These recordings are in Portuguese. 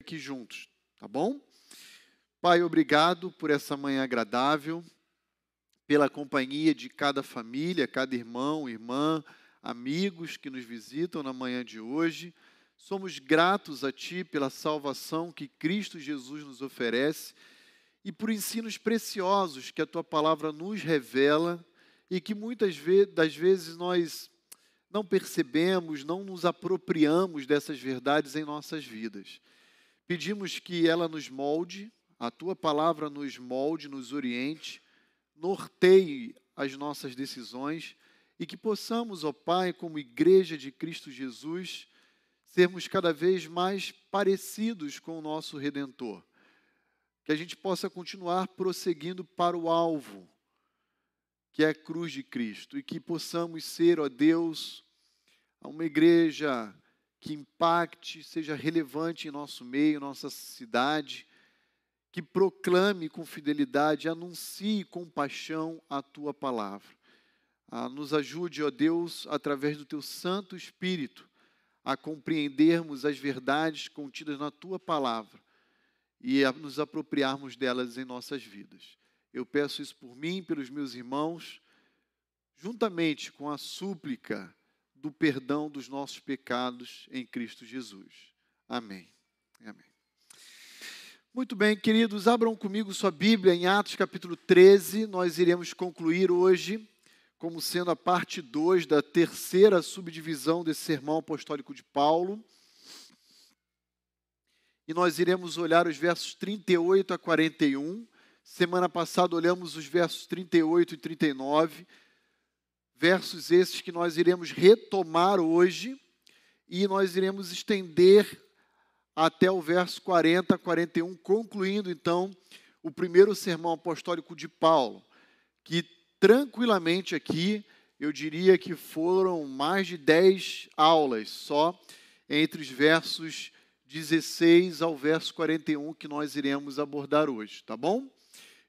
aqui juntos, tá bom? Pai, obrigado por essa manhã agradável, pela companhia de cada família, cada irmão, irmã, amigos que nos visitam na manhã de hoje. Somos gratos a Ti pela salvação que Cristo Jesus nos oferece e por ensinos preciosos que a Tua palavra nos revela e que muitas das vezes nós não percebemos, não nos apropriamos dessas verdades em nossas vidas. Pedimos que ela nos molde, a tua palavra nos molde, nos oriente, norteie as nossas decisões e que possamos, ó Pai, como igreja de Cristo Jesus, sermos cada vez mais parecidos com o nosso redentor. Que a gente possa continuar prosseguindo para o alvo, que é a cruz de Cristo, e que possamos ser, ó Deus, uma igreja que impacte, seja relevante em nosso meio, nossa cidade, que proclame com fidelidade, anuncie com paixão a tua palavra. Ah, nos ajude, ó Deus, através do teu Santo Espírito, a compreendermos as verdades contidas na tua palavra e a nos apropriarmos delas em nossas vidas. Eu peço isso por mim, pelos meus irmãos, juntamente com a súplica do perdão dos nossos pecados em Cristo Jesus. Amém. Amém. Muito bem, queridos, abram comigo sua Bíblia em Atos capítulo 13. Nós iremos concluir hoje como sendo a parte 2 da terceira subdivisão desse sermão apostólico de Paulo. E nós iremos olhar os versos 38 a 41. Semana passada olhamos os versos 38 e 39 versos esses que nós iremos retomar hoje e nós iremos estender até o verso 40, 41, concluindo então o primeiro sermão apostólico de Paulo, que tranquilamente aqui eu diria que foram mais de 10 aulas só entre os versos 16 ao verso 41 que nós iremos abordar hoje, tá bom?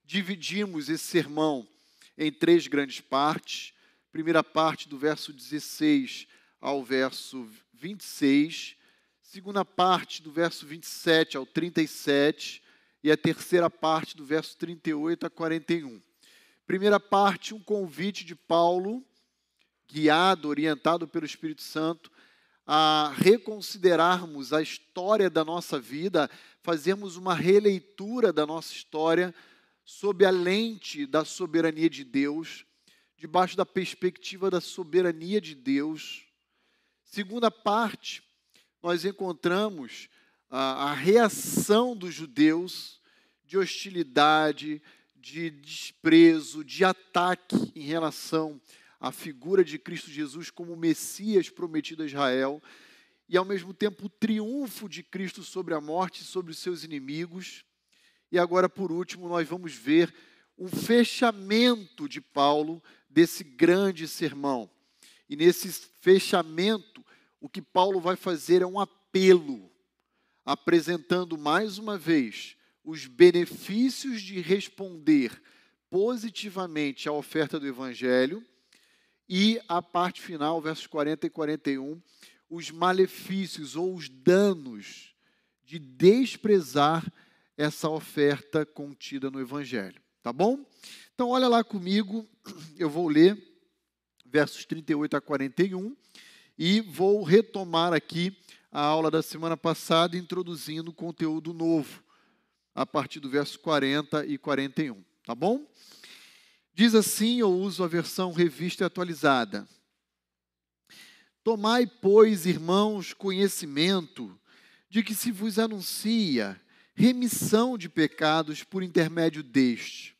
Dividimos esse sermão em três grandes partes primeira parte do verso 16 ao verso 26, segunda parte do verso 27 ao 37 e a terceira parte do verso 38 a 41. Primeira parte, um convite de Paulo, guiado, orientado pelo Espírito Santo, a reconsiderarmos a história da nossa vida, fazermos uma releitura da nossa história sob a lente da soberania de Deus debaixo da perspectiva da soberania de Deus. Segunda parte, nós encontramos a, a reação dos judeus de hostilidade, de desprezo, de ataque em relação à figura de Cristo Jesus como Messias prometido a Israel, e ao mesmo tempo o triunfo de Cristo sobre a morte e sobre os seus inimigos. E agora, por último, nós vamos ver um fechamento de Paulo desse grande sermão. E nesse fechamento, o que Paulo vai fazer é um apelo, apresentando mais uma vez os benefícios de responder positivamente à oferta do Evangelho, e a parte final, versos 40 e 41, os malefícios ou os danos de desprezar essa oferta contida no Evangelho. Tá bom? Então, olha lá comigo, eu vou ler versos 38 a 41 e vou retomar aqui a aula da semana passada, introduzindo conteúdo novo, a partir do verso 40 e 41. Tá bom? Diz assim: eu uso a versão revista e atualizada. Tomai, pois, irmãos, conhecimento de que se vos anuncia remissão de pecados por intermédio deste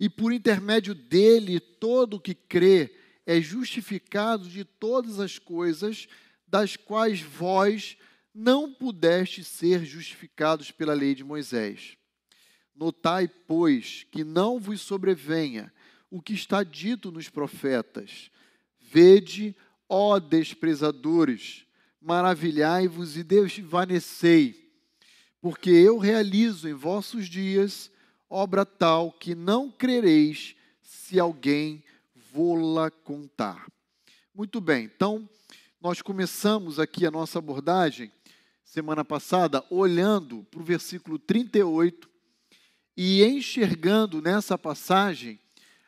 e por intermédio dele todo o que crê é justificado de todas as coisas das quais vós não pudeste ser justificados pela lei de Moisés. Notai, pois, que não vos sobrevenha o que está dito nos profetas. Vede, ó desprezadores, maravilhai-vos e desvanecei, porque eu realizo em vossos dias obra tal que não crereis se alguém vô-la contar. Muito bem, então nós começamos aqui a nossa abordagem semana passada, olhando para o versículo 38 e enxergando nessa passagem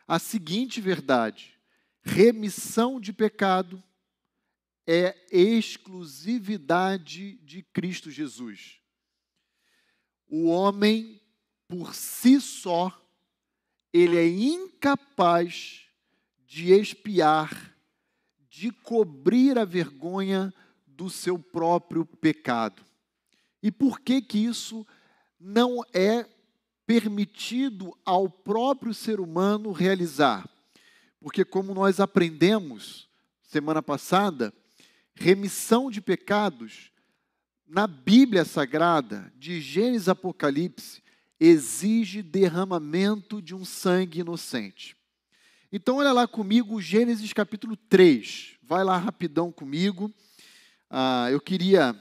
a seguinte verdade: remissão de pecado é exclusividade de Cristo Jesus. O homem, por si só, ele é incapaz de expiar, de cobrir a vergonha do seu próprio pecado. E por que que isso não é permitido ao próprio ser humano realizar? Porque como nós aprendemos semana passada, remissão de pecados na Bíblia Sagrada, de Gênesis Apocalipse, exige derramamento de um sangue inocente. Então, olha lá comigo, Gênesis capítulo 3. Vai lá rapidão comigo. Ah, eu queria.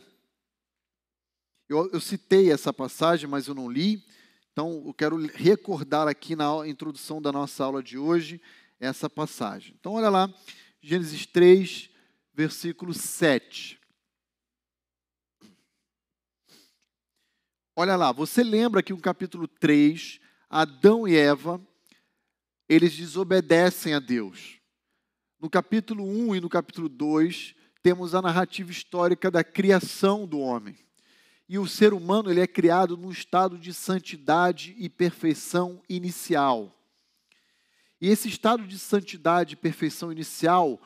Eu, eu citei essa passagem, mas eu não li. Então, eu quero recordar aqui na introdução da nossa aula de hoje essa passagem. Então, olha lá, Gênesis 3, versículo 7. Olha lá, você lembra que no capítulo 3, Adão e Eva, eles desobedecem a Deus. No capítulo 1 e no capítulo 2, temos a narrativa histórica da criação do homem. E o ser humano ele é criado num estado de santidade e perfeição inicial. E esse estado de santidade e perfeição inicial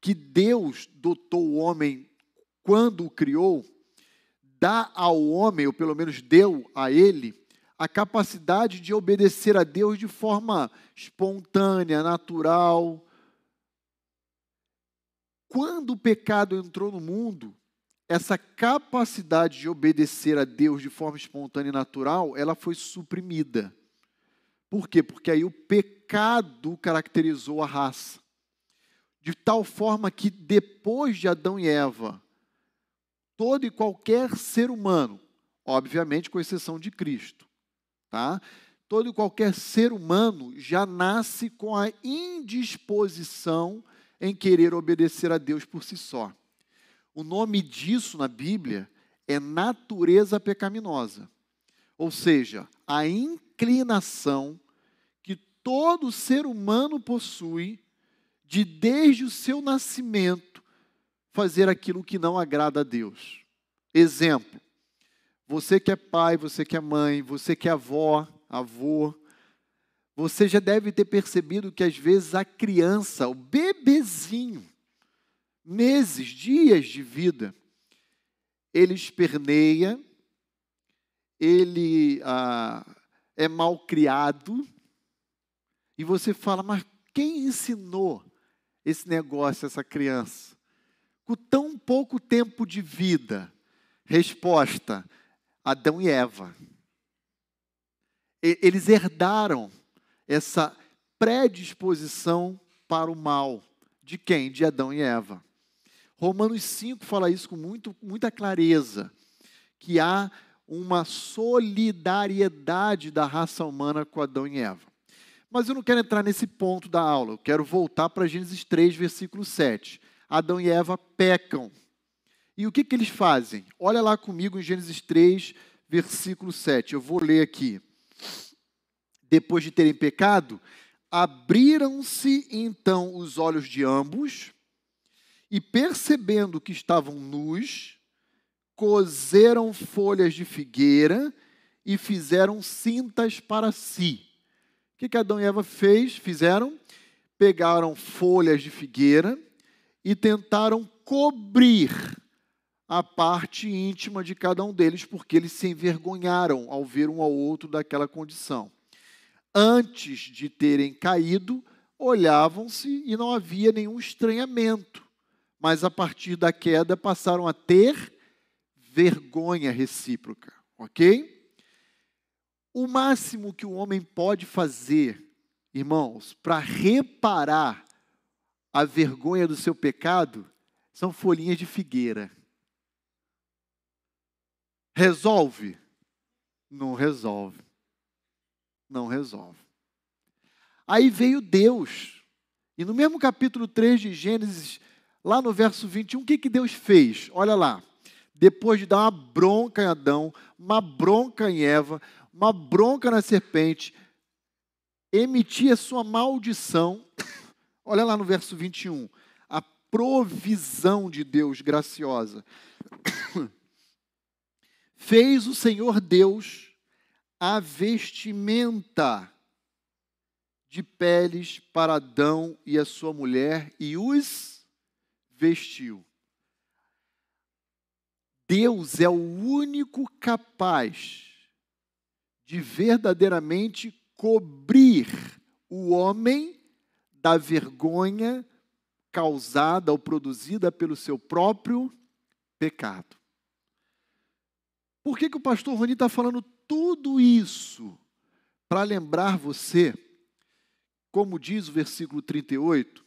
que Deus dotou o homem quando o criou, dá ao homem, ou pelo menos deu a ele, a capacidade de obedecer a Deus de forma espontânea, natural. Quando o pecado entrou no mundo, essa capacidade de obedecer a Deus de forma espontânea e natural, ela foi suprimida. Por quê? Porque aí o pecado caracterizou a raça de tal forma que depois de Adão e Eva, todo e qualquer ser humano, obviamente com exceção de Cristo, tá? Todo e qualquer ser humano já nasce com a indisposição em querer obedecer a Deus por si só. O nome disso na Bíblia é natureza pecaminosa. Ou seja, a inclinação que todo ser humano possui de desde o seu nascimento fazer aquilo que não agrada a Deus. Exemplo: você que é pai, você que é mãe, você que é avó, avô, você já deve ter percebido que às vezes a criança, o bebezinho, meses, dias de vida, ele esperneia, ele ah, é mal criado, e você fala, mas quem ensinou esse negócio, essa criança? Com tão pouco tempo de vida. Resposta: Adão e Eva. Eles herdaram essa predisposição para o mal. De quem? De Adão e Eva. Romanos 5 fala isso com muito, muita clareza, que há uma solidariedade da raça humana com Adão e Eva. Mas eu não quero entrar nesse ponto da aula, eu quero voltar para Gênesis 3, versículo 7. Adão e Eva pecam. E o que, que eles fazem? Olha lá comigo em Gênesis 3, versículo 7. Eu vou ler aqui. Depois de terem pecado, abriram-se então os olhos de ambos, e percebendo que estavam nus, coseram folhas de figueira e fizeram cintas para si que, que Adão e Eva fez, fizeram? Pegaram folhas de figueira e tentaram cobrir a parte íntima de cada um deles, porque eles se envergonharam ao ver um ao outro daquela condição. Antes de terem caído, olhavam-se e não havia nenhum estranhamento, mas a partir da queda passaram a ter vergonha recíproca, ok? O máximo que o homem pode fazer, irmãos, para reparar a vergonha do seu pecado, são folhinhas de figueira. Resolve? Não resolve. Não resolve. Aí veio Deus. E no mesmo capítulo 3 de Gênesis, lá no verso 21, o que, que Deus fez? Olha lá. depois de dar uma bronca em Adão, uma bronca em Eva, uma bronca na serpente, emitir a sua maldição. Olha lá no verso 21. A provisão de Deus graciosa. Fez o Senhor Deus a vestimenta de peles para Adão e a sua mulher e os vestiu. Deus é o único capaz de verdadeiramente cobrir o homem da vergonha causada ou produzida pelo seu próprio pecado. Por que, que o pastor Rony está falando tudo isso? Para lembrar você como diz o versículo 38,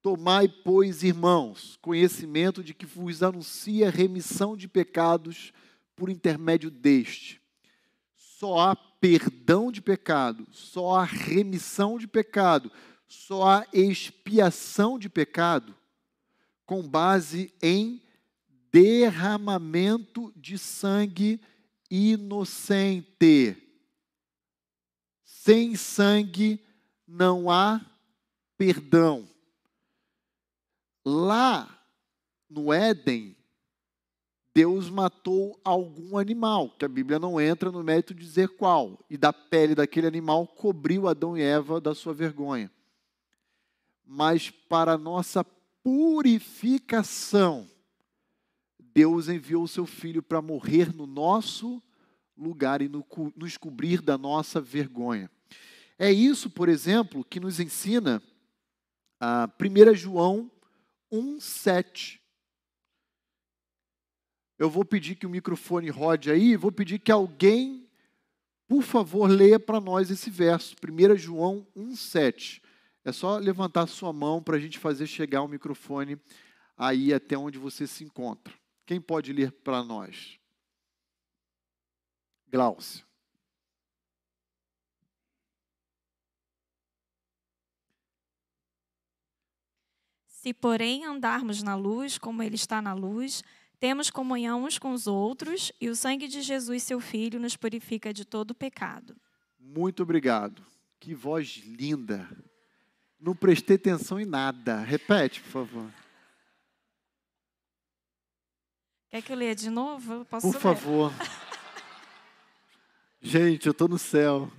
Tomai, pois, irmãos, conhecimento de que vos anuncia remissão de pecados por intermédio deste. Só há perdão de pecado, só há remissão de pecado, só há expiação de pecado com base em derramamento de sangue inocente. Sem sangue não há perdão. Lá no Éden, Deus matou algum animal, que a Bíblia não entra no mérito de dizer qual, e da pele daquele animal cobriu Adão e Eva da sua vergonha. Mas para nossa purificação, Deus enviou o seu filho para morrer no nosso lugar e nos cobrir da nossa vergonha. É isso, por exemplo, que nos ensina a 1 João 1,7. Eu vou pedir que o microfone rode aí, vou pedir que alguém, por favor, leia para nós esse verso, 1 João 1,7. É só levantar sua mão para a gente fazer chegar o microfone aí até onde você se encontra. Quem pode ler para nós? Glaucio. Se, porém, andarmos na luz, como Ele está na luz, temos comunhão uns com os outros, e o sangue de Jesus, seu Filho, nos purifica de todo pecado. Muito obrigado. Que voz linda. Não prestei atenção em nada. Repete, por favor. Quer que eu leia de novo? Posso por ler? favor. Gente, eu estou no céu.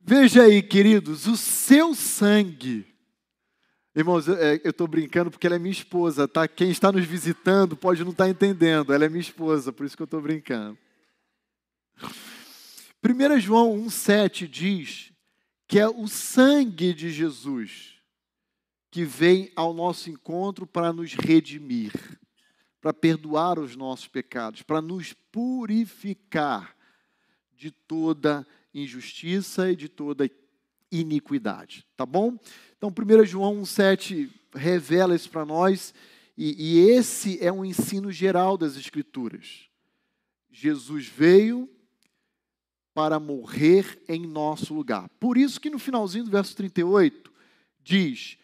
Veja aí, queridos, o seu sangue Irmãos, eu estou brincando porque ela é minha esposa, tá? Quem está nos visitando pode não estar tá entendendo. Ela é minha esposa, por isso que eu estou brincando. 1 João 1,7 diz que é o sangue de Jesus que vem ao nosso encontro para nos redimir, para perdoar os nossos pecados, para nos purificar de toda injustiça e de toda iniquidade. Tá bom? Então, 1 João 1,7 revela isso para nós, e, e esse é um ensino geral das Escrituras. Jesus veio para morrer em nosso lugar. Por isso que no finalzinho do verso 38 diz: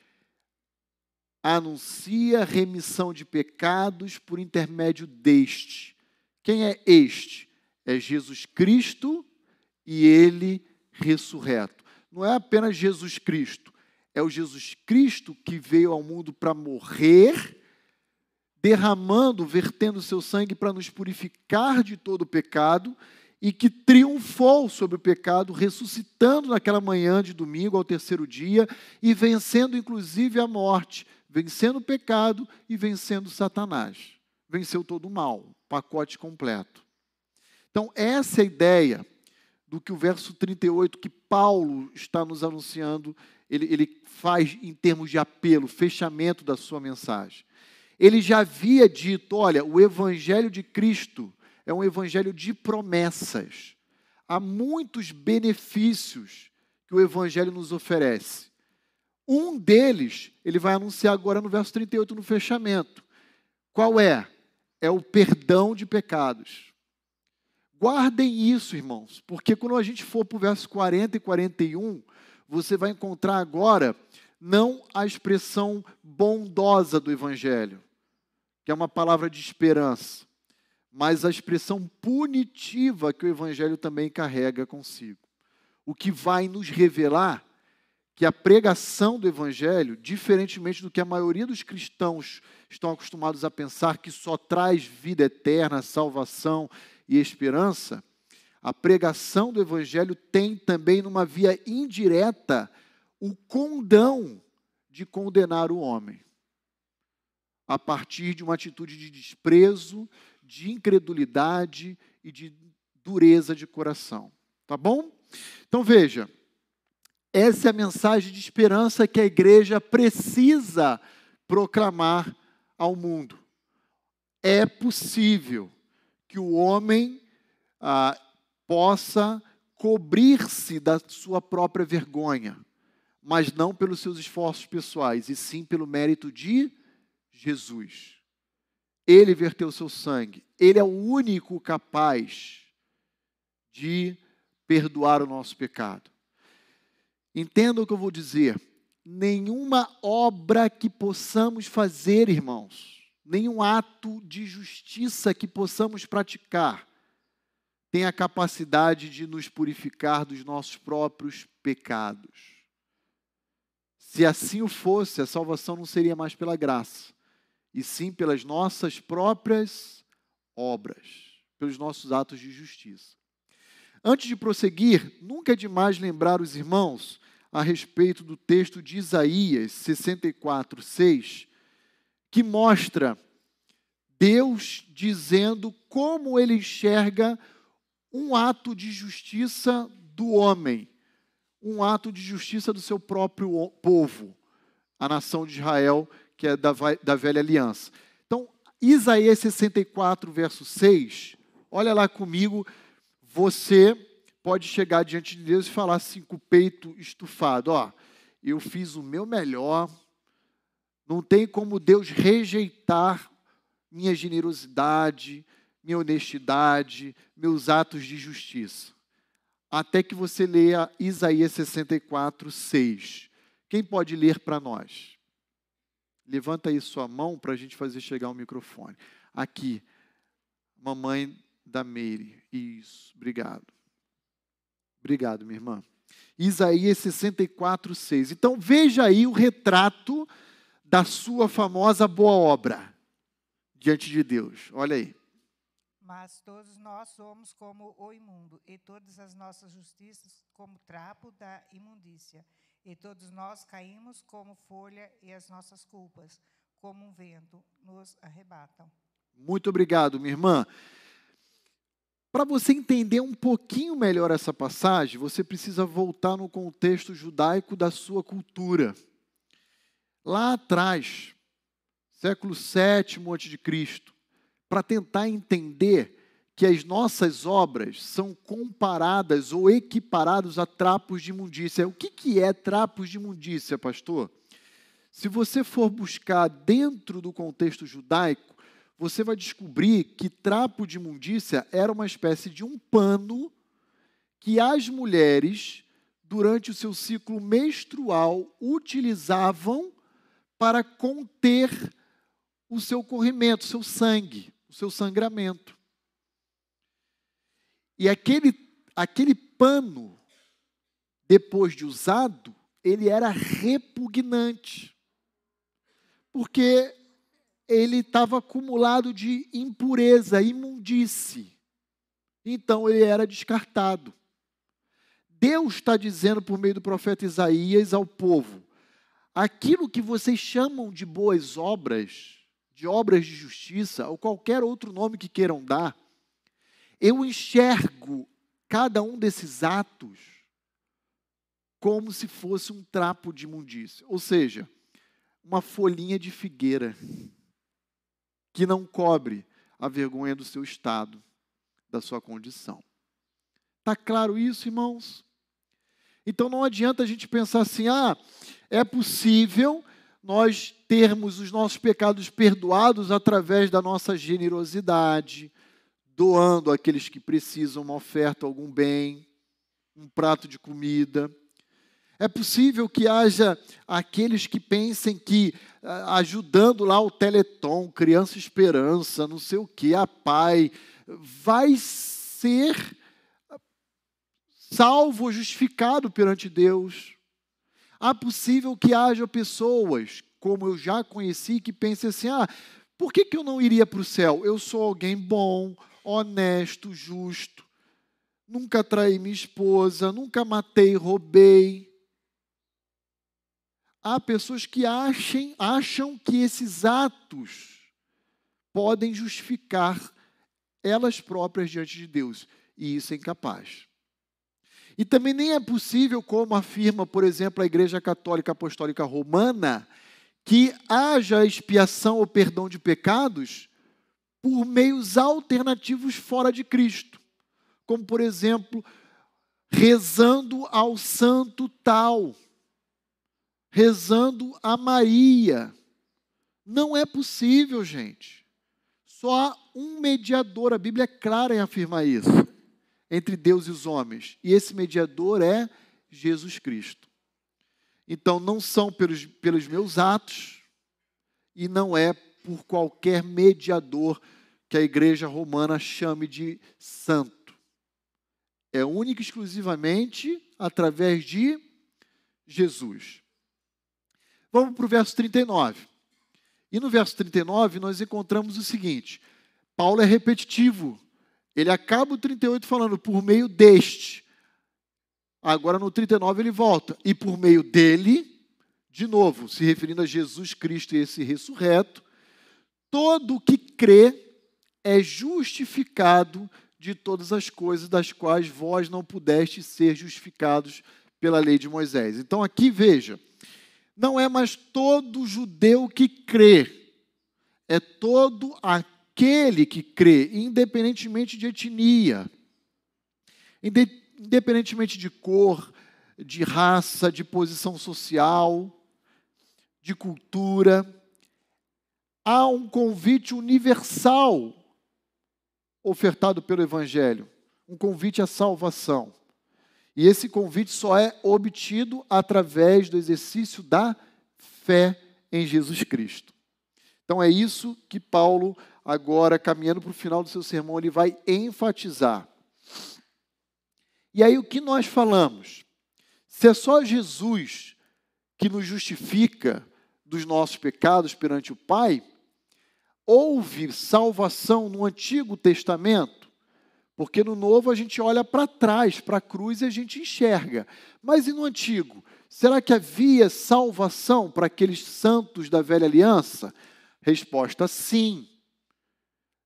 anuncia remissão de pecados por intermédio deste. Quem é este? É Jesus Cristo e ele ressurreto. Não é apenas Jesus Cristo, é o Jesus Cristo que veio ao mundo para morrer, derramando, vertendo seu sangue para nos purificar de todo o pecado e que triunfou sobre o pecado, ressuscitando naquela manhã de domingo ao terceiro dia e vencendo inclusive a morte, vencendo o pecado e vencendo Satanás. Venceu todo o mal, pacote completo. Então, essa é a ideia do que o verso 38 que Paulo está nos anunciando ele, ele faz em termos de apelo, fechamento da sua mensagem. Ele já havia dito: olha, o evangelho de Cristo é um evangelho de promessas. Há muitos benefícios que o evangelho nos oferece. Um deles, ele vai anunciar agora no verso 38, no fechamento. Qual é? É o perdão de pecados. Guardem isso, irmãos, porque quando a gente for para o verso 40 e 41, você vai encontrar agora não a expressão bondosa do Evangelho, que é uma palavra de esperança, mas a expressão punitiva que o Evangelho também carrega consigo. O que vai nos revelar que a pregação do Evangelho, diferentemente do que a maioria dos cristãos estão acostumados a pensar, que só traz vida eterna, salvação e esperança, a pregação do Evangelho tem também, numa via indireta, o condão de condenar o homem, a partir de uma atitude de desprezo, de incredulidade e de dureza de coração. Tá bom? Então veja, essa é a mensagem de esperança que a igreja precisa proclamar ao mundo. É possível que o homem ah, possa cobrir-se da sua própria vergonha, mas não pelos seus esforços pessoais, e sim pelo mérito de Jesus. Ele verteu seu sangue, ele é o único capaz de perdoar o nosso pecado. Entenda o que eu vou dizer. Nenhuma obra que possamos fazer, irmãos, nenhum ato de justiça que possamos praticar, tem a capacidade de nos purificar dos nossos próprios pecados. Se assim o fosse, a salvação não seria mais pela graça, e sim pelas nossas próprias obras, pelos nossos atos de justiça. Antes de prosseguir, nunca é demais lembrar os irmãos a respeito do texto de Isaías 64, 6, que mostra Deus dizendo como ele enxerga um ato de justiça do homem, um ato de justiça do seu próprio povo, a nação de Israel, que é da, da velha aliança. Então, Isaías 64, verso 6, olha lá comigo, você pode chegar diante de Deus e falar assim com o peito estufado: Ó, eu fiz o meu melhor, não tem como Deus rejeitar minha generosidade, minha honestidade, meus atos de justiça. Até que você leia Isaías 64, 6. Quem pode ler para nós? Levanta aí sua mão para a gente fazer chegar o microfone. Aqui, mamãe da Meire. Isso, obrigado. Obrigado, minha irmã. Isaías 64, 6. Então veja aí o retrato da sua famosa boa obra diante de Deus. Olha aí. Mas todos nós somos como o imundo, e todas as nossas justiças como trapo da imundícia. E todos nós caímos como folha, e as nossas culpas, como um vento, nos arrebatam. Muito obrigado, minha irmã. Para você entender um pouquinho melhor essa passagem, você precisa voltar no contexto judaico da sua cultura. Lá atrás, século VII a.C., para tentar entender que as nossas obras são comparadas ou equiparadas a trapos de imundícia. O que, que é trapos de imundícia, pastor? Se você for buscar dentro do contexto judaico, você vai descobrir que trapo de imundícia era uma espécie de um pano que as mulheres, durante o seu ciclo menstrual, utilizavam para conter o seu corrimento, o seu sangue, o seu sangramento. E aquele, aquele pano, depois de usado, ele era repugnante. Porque ele estava acumulado de impureza, imundície. Então ele era descartado. Deus está dizendo por meio do profeta Isaías ao povo: aquilo que vocês chamam de boas obras, de obras de justiça, ou qualquer outro nome que queiram dar, eu enxergo cada um desses atos como se fosse um trapo de imundícia, ou seja, uma folhinha de figueira que não cobre a vergonha do seu estado, da sua condição. Está claro isso, irmãos? Então não adianta a gente pensar assim: ah, é possível nós termos os nossos pecados perdoados através da nossa generosidade, doando àqueles que precisam uma oferta, algum bem, um prato de comida. É possível que haja aqueles que pensem que ah, ajudando lá o Teleton, Criança Esperança, não sei o que, a Pai, vai ser salvo, justificado perante Deus. Há possível que haja pessoas, como eu já conheci, que pensem assim: ah, por que, que eu não iria para o céu? Eu sou alguém bom, honesto, justo, nunca traí minha esposa, nunca matei, roubei. Há pessoas que achem, acham que esses atos podem justificar elas próprias diante de Deus, e isso é incapaz. E também nem é possível, como afirma, por exemplo, a Igreja Católica Apostólica Romana, que haja expiação ou perdão de pecados por meios alternativos fora de Cristo, como, por exemplo, rezando ao santo tal rezando a Maria. Não é possível, gente. Só há um mediador, a Bíblia é clara em afirmar isso, entre Deus e os homens. E esse mediador é Jesus Cristo. Então, não são pelos, pelos meus atos e não é por qualquer mediador que a igreja romana chame de santo. É única e exclusivamente através de Jesus. Vamos para o verso 39. E no verso 39 nós encontramos o seguinte: Paulo é repetitivo. Ele acaba o 38 falando por meio deste. Agora no 39 ele volta. E por meio dele, de novo, se referindo a Jesus Cristo e esse ressurreto, todo o que crê é justificado de todas as coisas das quais vós não pudeste ser justificados pela lei de Moisés. Então aqui veja, não é mais todo judeu que crê, é todo aquele que crê, independentemente de etnia, independentemente de cor, de raça, de posição social, de cultura. Há um convite universal ofertado pelo Evangelho, um convite à salvação. E esse convite só é obtido através do exercício da fé em Jesus Cristo. Então é isso que Paulo, agora caminhando para o final do seu sermão, ele vai enfatizar. E aí o que nós falamos? Se é só Jesus que nos justifica dos nossos pecados perante o Pai, houve salvação no Antigo Testamento? Porque no novo a gente olha para trás, para a cruz e a gente enxerga. Mas e no antigo? Será que havia salvação para aqueles santos da velha aliança? Resposta: sim.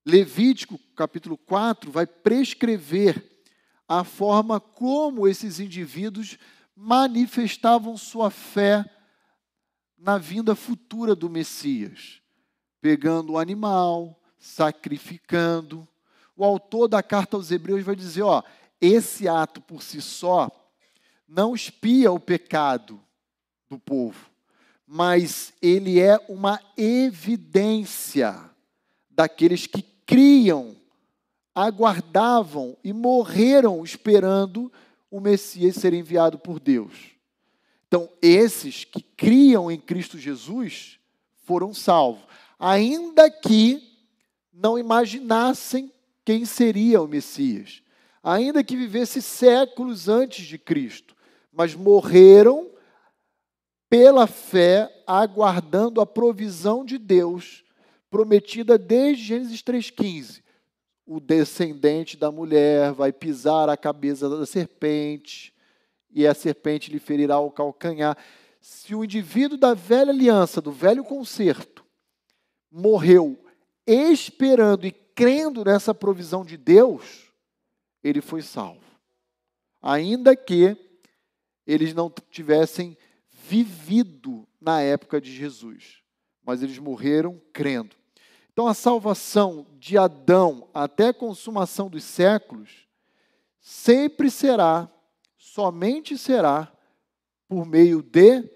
Levítico, capítulo 4, vai prescrever a forma como esses indivíduos manifestavam sua fé na vinda futura do Messias, pegando o animal, sacrificando, o autor da carta aos Hebreus vai dizer: ó, esse ato por si só não espia o pecado do povo, mas ele é uma evidência daqueles que criam, aguardavam e morreram esperando o Messias ser enviado por Deus. Então, esses que criam em Cristo Jesus foram salvos, ainda que não imaginassem quem seria o Messias, ainda que vivesse séculos antes de Cristo, mas morreram pela fé, aguardando a provisão de Deus, prometida desde Gênesis 3,15. O descendente da mulher vai pisar a cabeça da serpente, e a serpente lhe ferirá o calcanhar. Se o indivíduo da velha aliança, do velho concerto, morreu esperando e crendo nessa provisão de Deus, ele foi salvo. Ainda que eles não tivessem vivido na época de Jesus, mas eles morreram crendo. Então a salvação de Adão até a consumação dos séculos sempre será, somente será, por meio de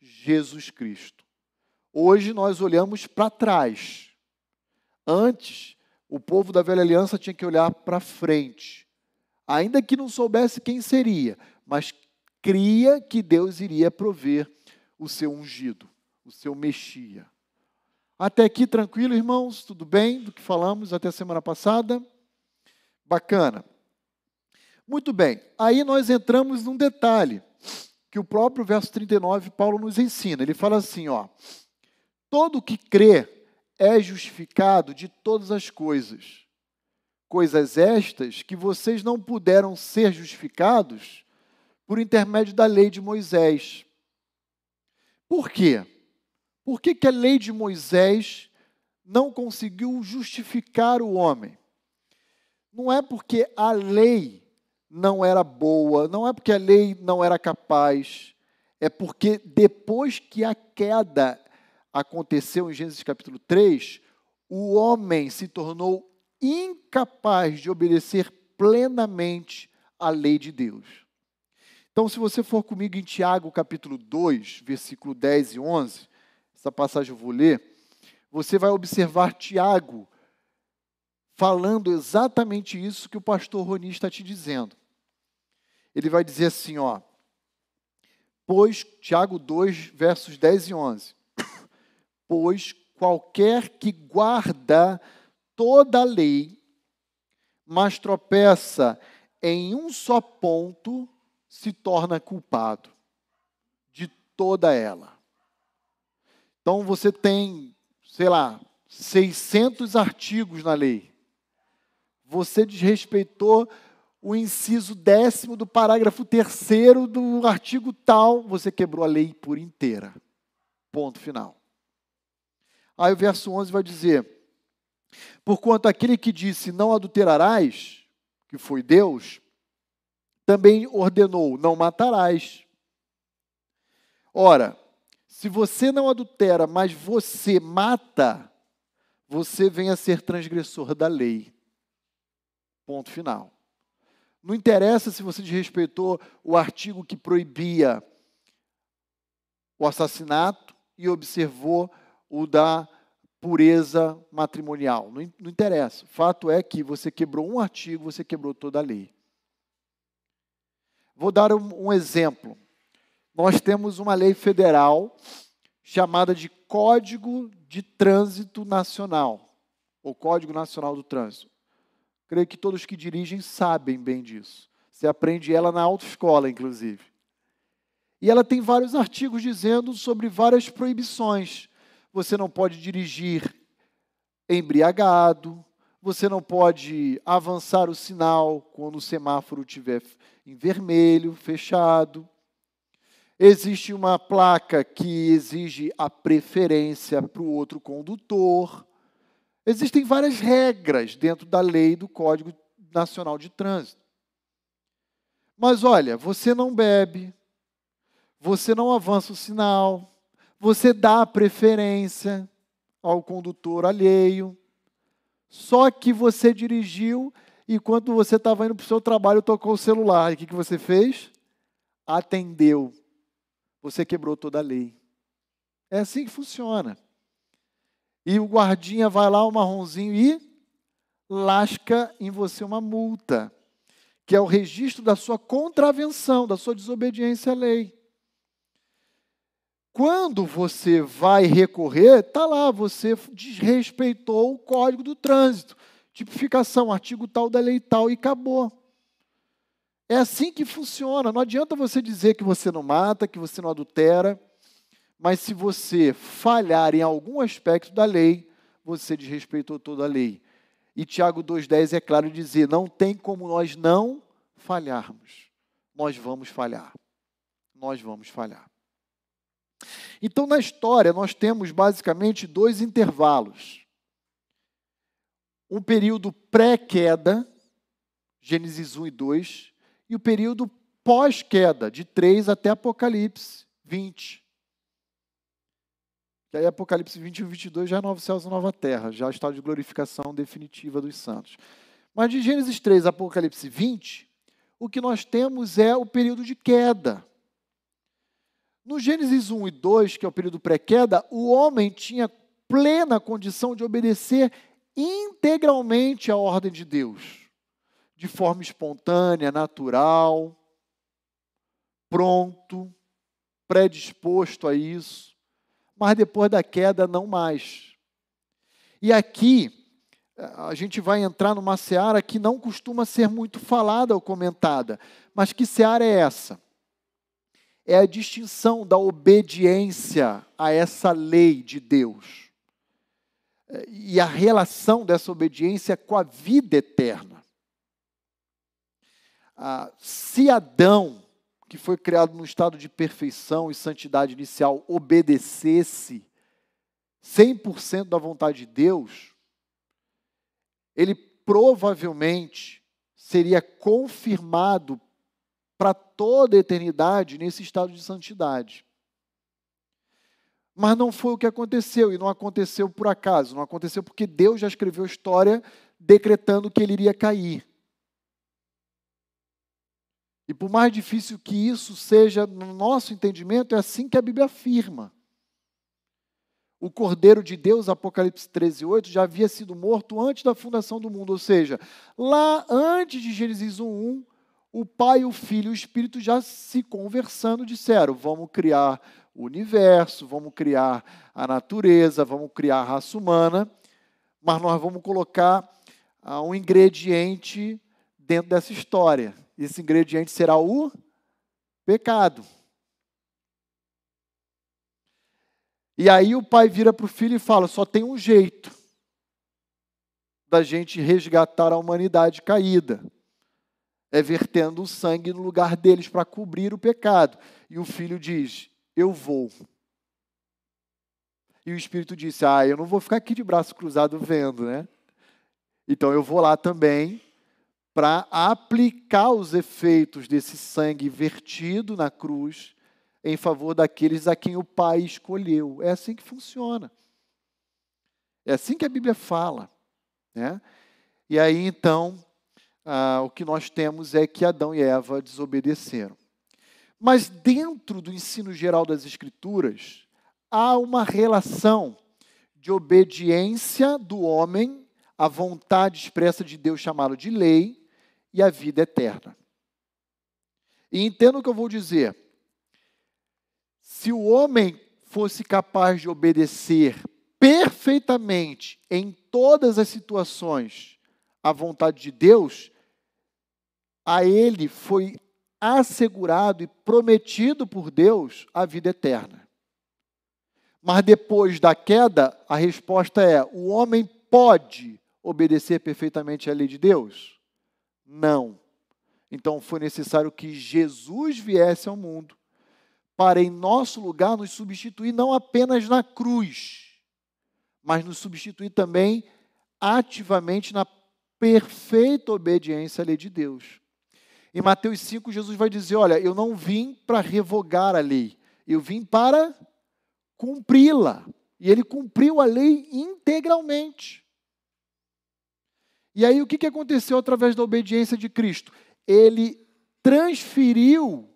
Jesus Cristo. Hoje nós olhamos para trás. Antes, o povo da velha aliança tinha que olhar para frente. Ainda que não soubesse quem seria, mas cria que Deus iria prover o seu ungido, o seu Mexia. Até aqui tranquilo, irmãos? Tudo bem do que falamos até semana passada? Bacana. Muito bem. Aí nós entramos num detalhe que o próprio verso 39 Paulo nos ensina. Ele fala assim, ó: Todo que crê é justificado de todas as coisas. Coisas estas que vocês não puderam ser justificados por intermédio da lei de Moisés. Por quê? Por que, que a lei de Moisés não conseguiu justificar o homem? Não é porque a lei não era boa, não é porque a lei não era capaz, é porque depois que a queda aconteceu em Gênesis capítulo 3, o homem se tornou incapaz de obedecer plenamente à lei de Deus. Então, se você for comigo em Tiago, capítulo 2, versículo 10 e 11, essa passagem eu vou ler, você vai observar Tiago falando exatamente isso que o pastor Roni está te dizendo. Ele vai dizer assim, ó, pois, Tiago 2, versos 10 e 11, pois qualquer que guarda toda a lei, mas tropeça em um só ponto, se torna culpado de toda ela. Então você tem, sei lá, 600 artigos na lei. Você desrespeitou o inciso décimo do parágrafo terceiro do artigo tal, você quebrou a lei por inteira. Ponto final. Aí o verso 11 vai dizer: Porquanto aquele que disse não adulterarás, que foi Deus, também ordenou: não matarás. Ora, se você não adultera, mas você mata, você vem a ser transgressor da lei. Ponto final. Não interessa se você desrespeitou o artigo que proibia o assassinato e observou o da pureza matrimonial. Não, não interessa. Fato é que você quebrou um artigo, você quebrou toda a lei. Vou dar um, um exemplo. Nós temos uma lei federal chamada de Código de Trânsito Nacional, ou Código Nacional do Trânsito. Creio que todos que dirigem sabem bem disso. Você aprende ela na autoescola, inclusive. E ela tem vários artigos dizendo sobre várias proibições. Você não pode dirigir embriagado, você não pode avançar o sinal quando o semáforo estiver em vermelho, fechado. Existe uma placa que exige a preferência para o outro condutor. Existem várias regras dentro da lei do Código Nacional de Trânsito. Mas olha, você não bebe, você não avança o sinal, você dá preferência ao condutor alheio. Só que você dirigiu e quando você estava indo para o seu trabalho, tocou o celular. E o que, que você fez? Atendeu. Você quebrou toda a lei. É assim que funciona. E o guardinha vai lá, o marronzinho, e lasca em você uma multa, que é o registro da sua contravenção, da sua desobediência à lei. Quando você vai recorrer, está lá, você desrespeitou o código do trânsito tipificação, artigo tal da lei tal, e acabou. É assim que funciona. Não adianta você dizer que você não mata, que você não adultera, mas se você falhar em algum aspecto da lei, você desrespeitou toda a lei. E Tiago 2,10 é claro dizer: não tem como nós não falharmos. Nós vamos falhar. Nós vamos falhar. Então, na história, nós temos basicamente dois intervalos um período pré-queda, Gênesis 1 e 2, e o período pós-queda, de 3 até Apocalipse 20. E aí Apocalipse 20 e 22 já é novo céus e nova terra, já é o estado de glorificação definitiva dos santos. Mas de Gênesis 3 a Apocalipse 20, o que nós temos é o período de queda. No Gênesis 1 e 2, que é o período pré-queda, o homem tinha plena condição de obedecer integralmente à ordem de Deus, de forma espontânea, natural. pronto, predisposto a isso, mas depois da queda, não mais. E aqui, a gente vai entrar numa seara que não costuma ser muito falada ou comentada. Mas que seara é essa? É a distinção da obediência a essa lei de Deus e a relação dessa obediência com a vida eterna. Se Adão, que foi criado num estado de perfeição e santidade inicial, obedecesse 100% da vontade de Deus, ele provavelmente seria confirmado para toda a eternidade nesse estado de santidade. Mas não foi o que aconteceu, e não aconteceu por acaso, não aconteceu porque Deus já escreveu a história decretando que ele iria cair. E por mais difícil que isso seja no nosso entendimento, é assim que a Bíblia afirma. O Cordeiro de Deus, Apocalipse 13, 8, já havia sido morto antes da fundação do mundo. Ou seja, lá antes de Gênesis 1, 1 o Pai, o Filho e o Espírito já se conversando disseram: vamos criar o universo, vamos criar a natureza, vamos criar a raça humana, mas nós vamos colocar ah, um ingrediente dentro dessa história. Esse ingrediente será o pecado. E aí o pai vira para o filho e fala: só tem um jeito da gente resgatar a humanidade caída é vertendo o sangue no lugar deles para cobrir o pecado. E o filho diz: Eu vou. E o espírito disse: Ah, eu não vou ficar aqui de braço cruzado vendo, né? Então eu vou lá também para aplicar os efeitos desse sangue vertido na cruz em favor daqueles a quem o Pai escolheu. É assim que funciona. É assim que a Bíblia fala. Né? E aí então ah, o que nós temos é que Adão e Eva desobedeceram. Mas dentro do ensino geral das Escrituras, há uma relação de obediência do homem à vontade expressa de Deus, chamado de lei, e à vida eterna. E entendo o que eu vou dizer. Se o homem fosse capaz de obedecer perfeitamente em todas as situações à vontade de Deus, a ele foi assegurado e prometido por Deus a vida eterna. Mas depois da queda, a resposta é: o homem pode obedecer perfeitamente à lei de Deus? Não. Então foi necessário que Jesus viesse ao mundo para, em nosso lugar, nos substituir não apenas na cruz, mas nos substituir também ativamente na perfeita obediência à lei de Deus. Em Mateus 5, Jesus vai dizer: Olha, eu não vim para revogar a lei, eu vim para cumpri-la. E ele cumpriu a lei integralmente. E aí o que aconteceu através da obediência de Cristo? Ele transferiu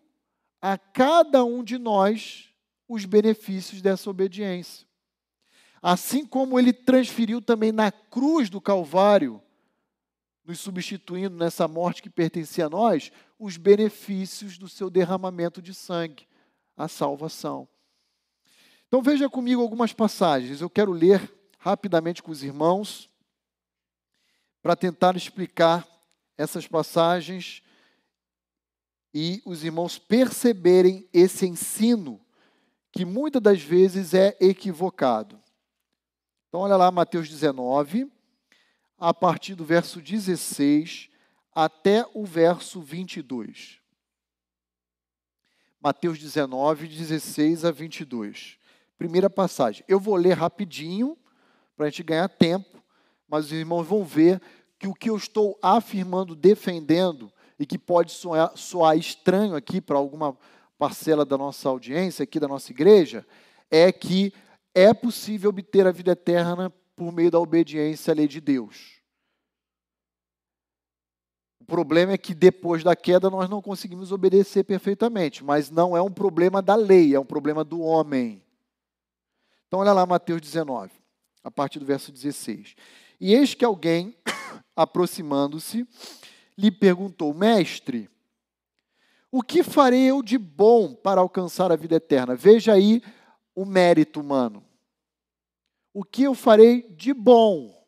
a cada um de nós os benefícios dessa obediência. Assim como ele transferiu também na cruz do Calvário nos substituindo nessa morte que pertencia a nós, os benefícios do seu derramamento de sangue, a salvação. Então veja comigo algumas passagens. Eu quero ler rapidamente com os irmãos para tentar explicar essas passagens e os irmãos perceberem esse ensino que muitas das vezes é equivocado. Então olha lá Mateus 19, a partir do verso 16 até o verso 22. Mateus 19, 16 a 22. Primeira passagem. Eu vou ler rapidinho, para a gente ganhar tempo, mas os irmãos vão ver que o que eu estou afirmando, defendendo, e que pode soar, soar estranho aqui para alguma parcela da nossa audiência, aqui da nossa igreja, é que é possível obter a vida eterna por meio da obediência à lei de Deus. O problema é que depois da queda nós não conseguimos obedecer perfeitamente, mas não é um problema da lei, é um problema do homem. Então olha lá Mateus 19, a partir do verso 16. E eis que alguém, aproximando-se, lhe perguntou: Mestre, O que farei eu de bom para alcançar a vida eterna? Veja aí o mérito humano. O que eu farei de bom?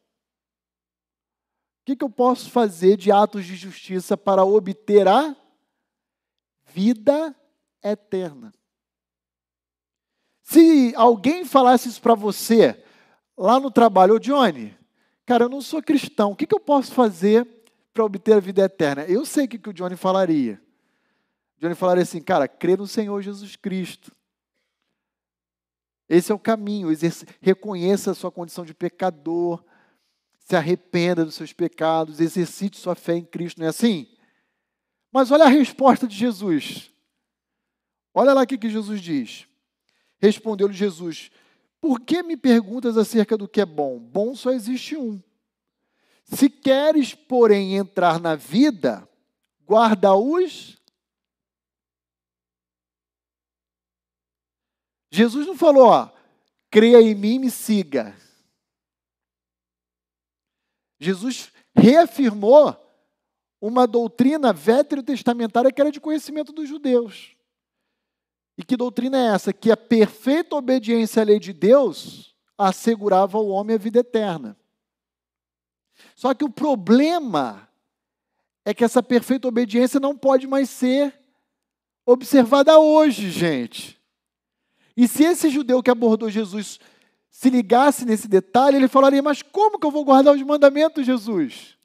Que, que eu posso fazer de atos de justiça para obter a vida eterna? Se alguém falasse isso para você lá no trabalho, ô Johnny, cara, eu não sou cristão, o que, que eu posso fazer para obter a vida eterna? Eu sei o que, que o Johnny falaria. O Johnny falaria assim, cara, crê no Senhor Jesus Cristo. Esse é o caminho, reconheça a sua condição de pecador, se arrependa dos seus pecados, exercite sua fé em Cristo, não é assim? Mas olha a resposta de Jesus. Olha lá o que Jesus diz. Respondeu-lhe Jesus: Por que me perguntas acerca do que é bom? Bom só existe um. Se queres, porém, entrar na vida, guarda os. Jesus não falou, ó, creia em mim e me siga. Jesus reafirmou uma doutrina veterotestamentária que era de conhecimento dos judeus. E que doutrina é essa? Que a perfeita obediência à lei de Deus assegurava ao homem a vida eterna. Só que o problema é que essa perfeita obediência não pode mais ser observada hoje, gente. E se esse judeu que abordou Jesus se ligasse nesse detalhe, ele falaria: Mas como que eu vou guardar os mandamentos, Jesus?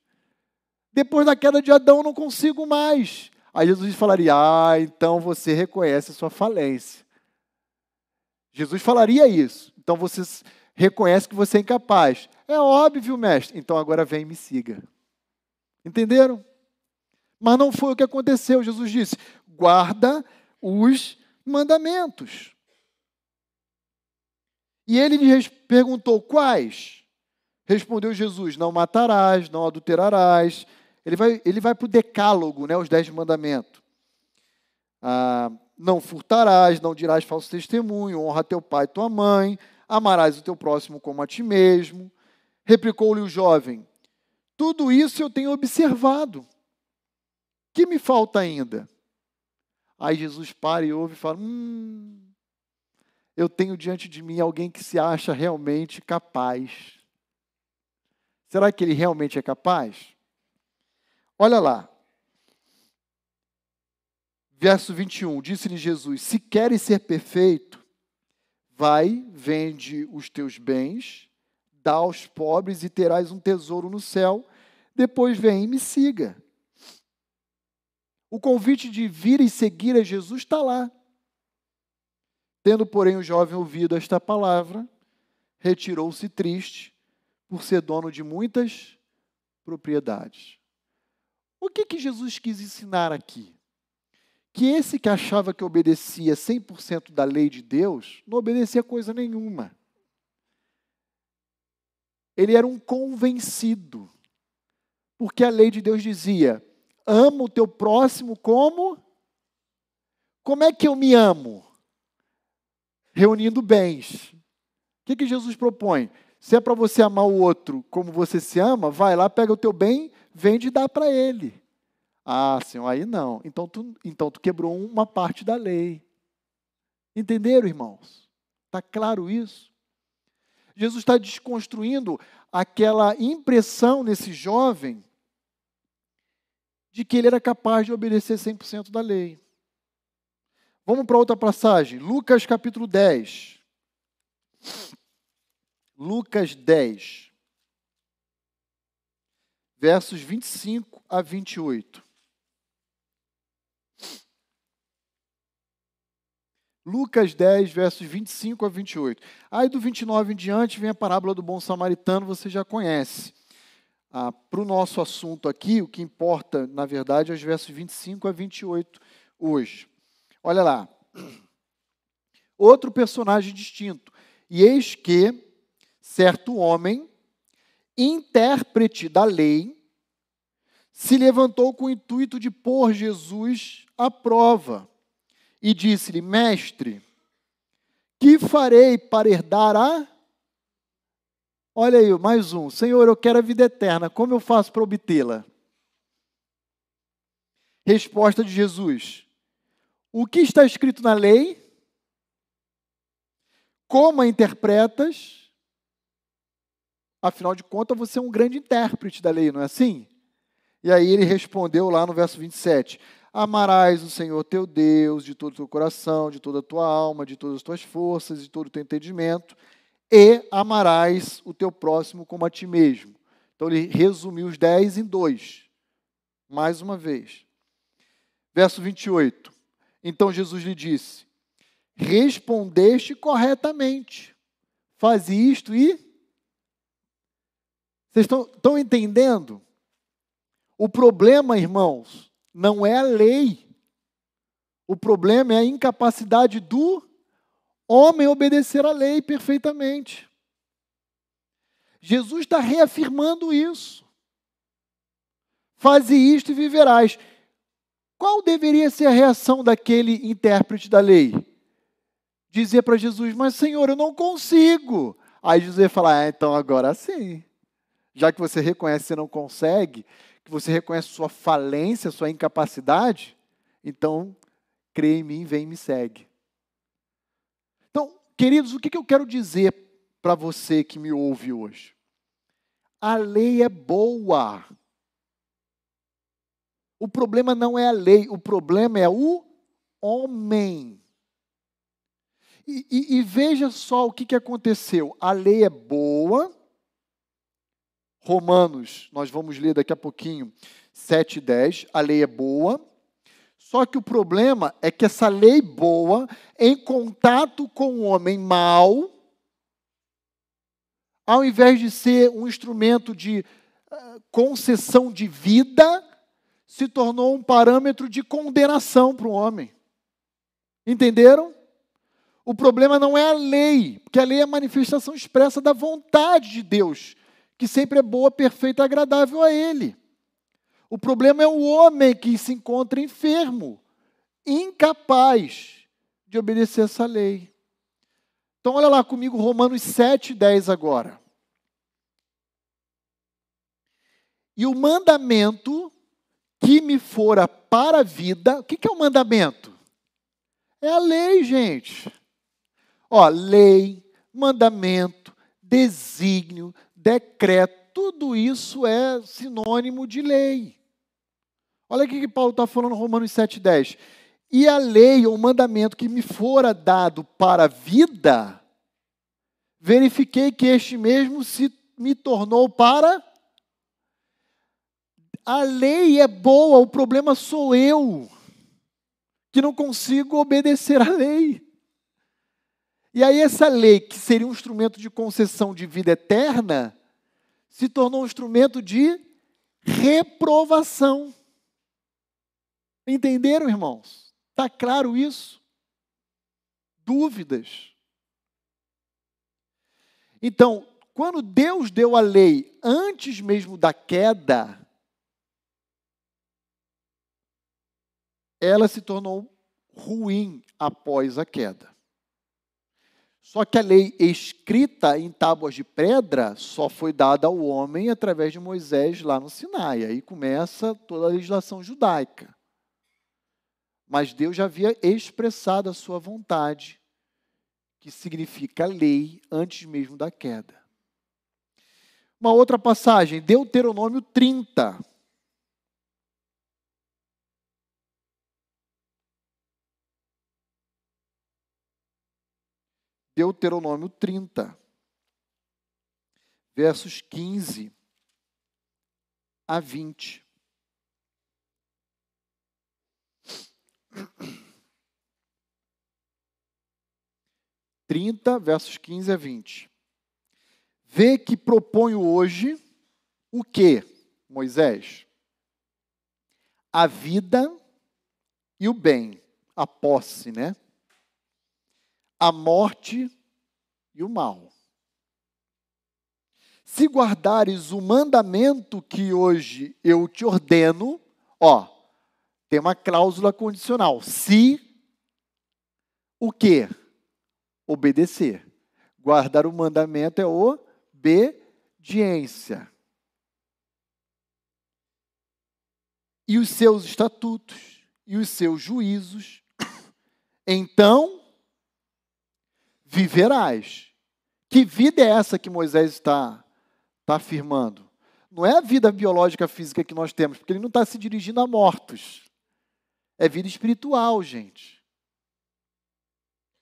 Depois da queda de Adão, não consigo mais. Aí Jesus falaria: Ah, então você reconhece a sua falência. Jesus falaria isso. Então você reconhece que você é incapaz. É óbvio, mestre. Então agora vem e me siga. Entenderam? Mas não foi o que aconteceu. Jesus disse: guarda os mandamentos. E ele lhe perguntou: quais? Respondeu Jesus: Não matarás, não adulterarás, ele vai, ele vai para o decálogo, né, os dez mandamentos. Ah, não furtarás, não dirás falso testemunho, honra teu pai e tua mãe, amarás o teu próximo como a ti mesmo. Replicou-lhe o jovem: Tudo isso eu tenho observado. Que me falta ainda? Aí Jesus para e ouve e fala: Hum, eu tenho diante de mim alguém que se acha realmente capaz. Será que ele realmente é capaz? Olha lá. Verso 21, disse-lhe Jesus: Se queres ser perfeito, vai, vende os teus bens, dá aos pobres e terás um tesouro no céu. Depois vem e me siga. O convite de vir e seguir a Jesus está lá. Tendo, porém, o jovem ouvido esta palavra, retirou-se triste, por ser dono de muitas propriedades. O que, que Jesus quis ensinar aqui? Que esse que achava que obedecia 100% da lei de Deus, não obedecia coisa nenhuma. Ele era um convencido. Porque a lei de Deus dizia: ama o teu próximo como? Como é que eu me amo? Reunindo bens. O que, que Jesus propõe? Se é para você amar o outro como você se ama, vai lá, pega o teu bem vende e dá para ele. Ah, Senhor, aí não. Então tu, então tu quebrou uma parte da lei. Entenderam, irmãos? Está claro isso? Jesus está desconstruindo aquela impressão nesse jovem de que ele era capaz de obedecer 100% da lei. Vamos para outra passagem, Lucas capítulo 10. Lucas 10 versos 25 a 28. Lucas 10, versos 25 a 28. Aí do 29 em diante vem a parábola do bom samaritano, você já conhece. Ah, Para o nosso assunto aqui, o que importa, na verdade, é os versos 25 a 28 hoje. Olha lá. Outro personagem distinto. E eis que certo homem intérprete da lei, se levantou com o intuito de pôr Jesus à prova e disse-lhe: Mestre, que farei para herdar a. Olha aí, mais um. Senhor, eu quero a vida eterna, como eu faço para obtê-la? Resposta de Jesus: o que está escrito na lei, como a interpretas. Afinal de contas, você é um grande intérprete da lei, não é assim? E aí ele respondeu lá no verso 27. Amarás o Senhor teu Deus de todo o teu coração, de toda a tua alma, de todas as tuas forças, de todo o teu entendimento, e amarás o teu próximo como a ti mesmo. Então ele resumiu os dez em dois. Mais uma vez. Verso 28. Então Jesus lhe disse: Respondeste corretamente. Faze isto e. Vocês estão, estão entendendo? O problema, irmãos, não é a lei. O problema é a incapacidade do homem obedecer à lei perfeitamente. Jesus está reafirmando isso. Faze isto e viverás. Qual deveria ser a reação daquele intérprete da lei? Dizer para Jesus, mas Senhor, eu não consigo. Aí Jesus ia falar, ah, então agora sim. Já que você reconhece que você não consegue, que você reconhece sua falência, sua incapacidade, então crê em mim, vem e me segue. Então, queridos, o que eu quero dizer para você que me ouve hoje? A lei é boa. O problema não é a lei, o problema é o homem. E, e, e veja só o que, que aconteceu. A lei é boa, Romanos, nós vamos ler daqui a pouquinho, 7 e 10, a lei é boa, só que o problema é que essa lei boa, em contato com o homem mau, ao invés de ser um instrumento de uh, concessão de vida, se tornou um parâmetro de condenação para o homem. Entenderam? O problema não é a lei, porque a lei é a manifestação expressa da vontade de Deus que sempre é boa, perfeita, agradável a Ele. O problema é o homem que se encontra enfermo, incapaz de obedecer essa lei. Então, olha lá comigo Romanos 7, 10 agora. E o mandamento fora para a vida, o que é o mandamento? É a lei, gente. Ó, lei, mandamento, desígnio, decreto, tudo isso é sinônimo de lei. Olha o que Paulo está falando em Romanos 7,10. E a lei, ou mandamento que me fora dado para a vida, verifiquei que este mesmo se me tornou para. A lei é boa, o problema sou eu, que não consigo obedecer à lei. E aí, essa lei, que seria um instrumento de concessão de vida eterna, se tornou um instrumento de reprovação. Entenderam, irmãos? Está claro isso? Dúvidas? Então, quando Deus deu a lei antes mesmo da queda, ela se tornou ruim após a queda. Só que a lei escrita em tábuas de pedra só foi dada ao homem através de Moisés lá no Sinai. Aí começa toda a legislação judaica. Mas Deus já havia expressado a sua vontade, que significa lei, antes mesmo da queda. Uma outra passagem, Deuteronômio 30. Deuteronômio 30, versos 15 a 20. Trinta, versos 15 a 20. Vê que proponho hoje o que, Moisés? A vida e o bem, a posse, né? A morte e o mal. Se guardares o mandamento que hoje eu te ordeno, ó, tem uma cláusula condicional. Se o que? Obedecer. Guardar o mandamento é obediência. E os seus estatutos e os seus juízos então viverás. Que vida é essa que Moisés está, está afirmando? Não é a vida biológica física que nós temos, porque ele não está se dirigindo a mortos. É vida espiritual, gente.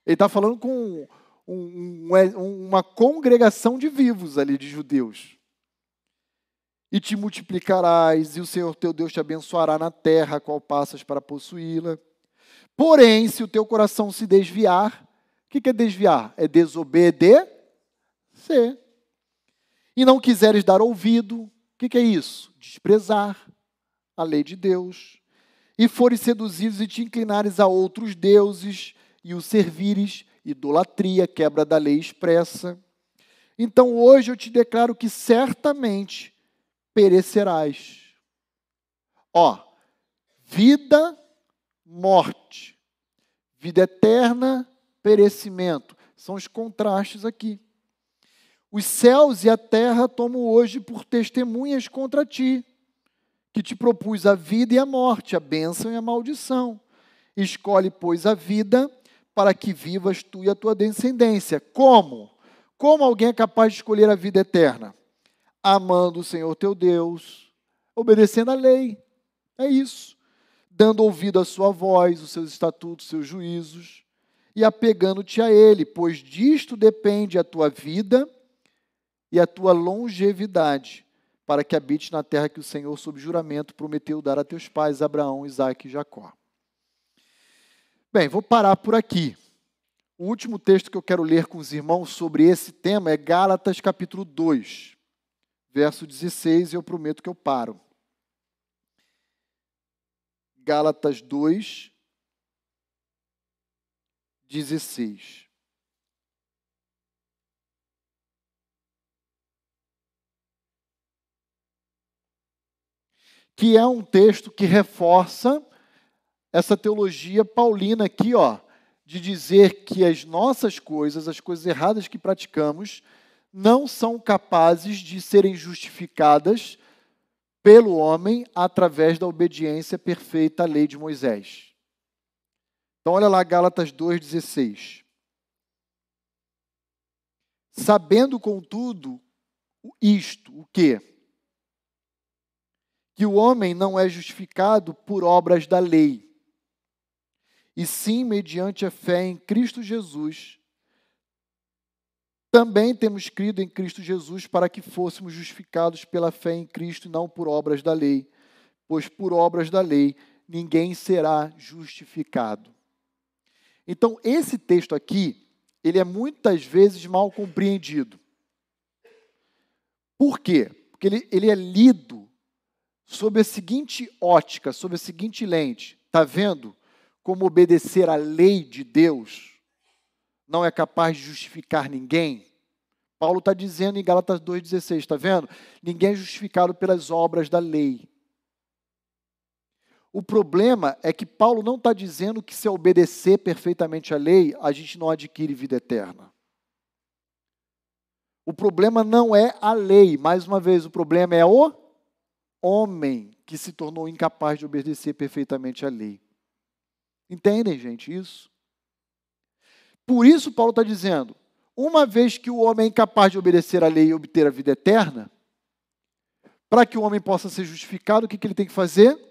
Ele está falando com um, um, uma congregação de vivos ali, de judeus. E te multiplicarás, e o Senhor teu Deus te abençoará na terra a qual passas para possuí-la. Porém, se o teu coração se desviar, o que é desviar? É desobedecer. E não quiseres dar ouvido, o que é isso? Desprezar a lei de Deus. E fores seduzidos e te inclinares a outros deuses e os servires, idolatria, quebra da lei expressa. Então hoje eu te declaro que certamente perecerás. Ó, vida, morte, vida eterna, perecimento. São os contrastes aqui. Os céus e a terra tomam hoje por testemunhas contra ti, que te propus a vida e a morte, a bênção e a maldição. Escolhe, pois, a vida para que vivas tu e a tua descendência. Como? Como alguém é capaz de escolher a vida eterna? Amando o Senhor teu Deus, obedecendo a lei. É isso. Dando ouvido à sua voz, os seus estatutos, os seus juízos, e apegando-te a Ele, pois disto depende a tua vida e a tua longevidade, para que habites na terra que o Senhor, sob juramento, prometeu dar a teus pais, Abraão, Isaque e Jacó. Bem, vou parar por aqui. O último texto que eu quero ler com os irmãos sobre esse tema é Gálatas capítulo 2, verso 16, e eu prometo que eu paro. Gálatas 2, 16. Que é um texto que reforça essa teologia paulina aqui, ó, de dizer que as nossas coisas, as coisas erradas que praticamos, não são capazes de serem justificadas pelo homem através da obediência perfeita à lei de Moisés. Então, olha lá Gálatas 2,16. Sabendo, contudo, isto, o quê? Que o homem não é justificado por obras da lei e sim mediante a fé em Cristo Jesus. Também temos crido em Cristo Jesus para que fôssemos justificados pela fé em Cristo e não por obras da lei, pois por obras da lei ninguém será justificado. Então, esse texto aqui, ele é muitas vezes mal compreendido. Por quê? Porque ele, ele é lido sob a seguinte ótica, sob a seguinte lente. Está vendo? como obedecer à lei de Deus não é capaz de justificar ninguém. Paulo está dizendo em Gálatas 2,16, está vendo? Ninguém é justificado pelas obras da lei. O problema é que Paulo não está dizendo que se obedecer perfeitamente à lei, a gente não adquire vida eterna. O problema não é a lei, mais uma vez, o problema é o homem que se tornou incapaz de obedecer perfeitamente à lei. Entendem, gente, isso? Por isso, Paulo está dizendo: uma vez que o homem é incapaz de obedecer à lei e obter a vida eterna, para que o homem possa ser justificado, o que, que ele tem que fazer?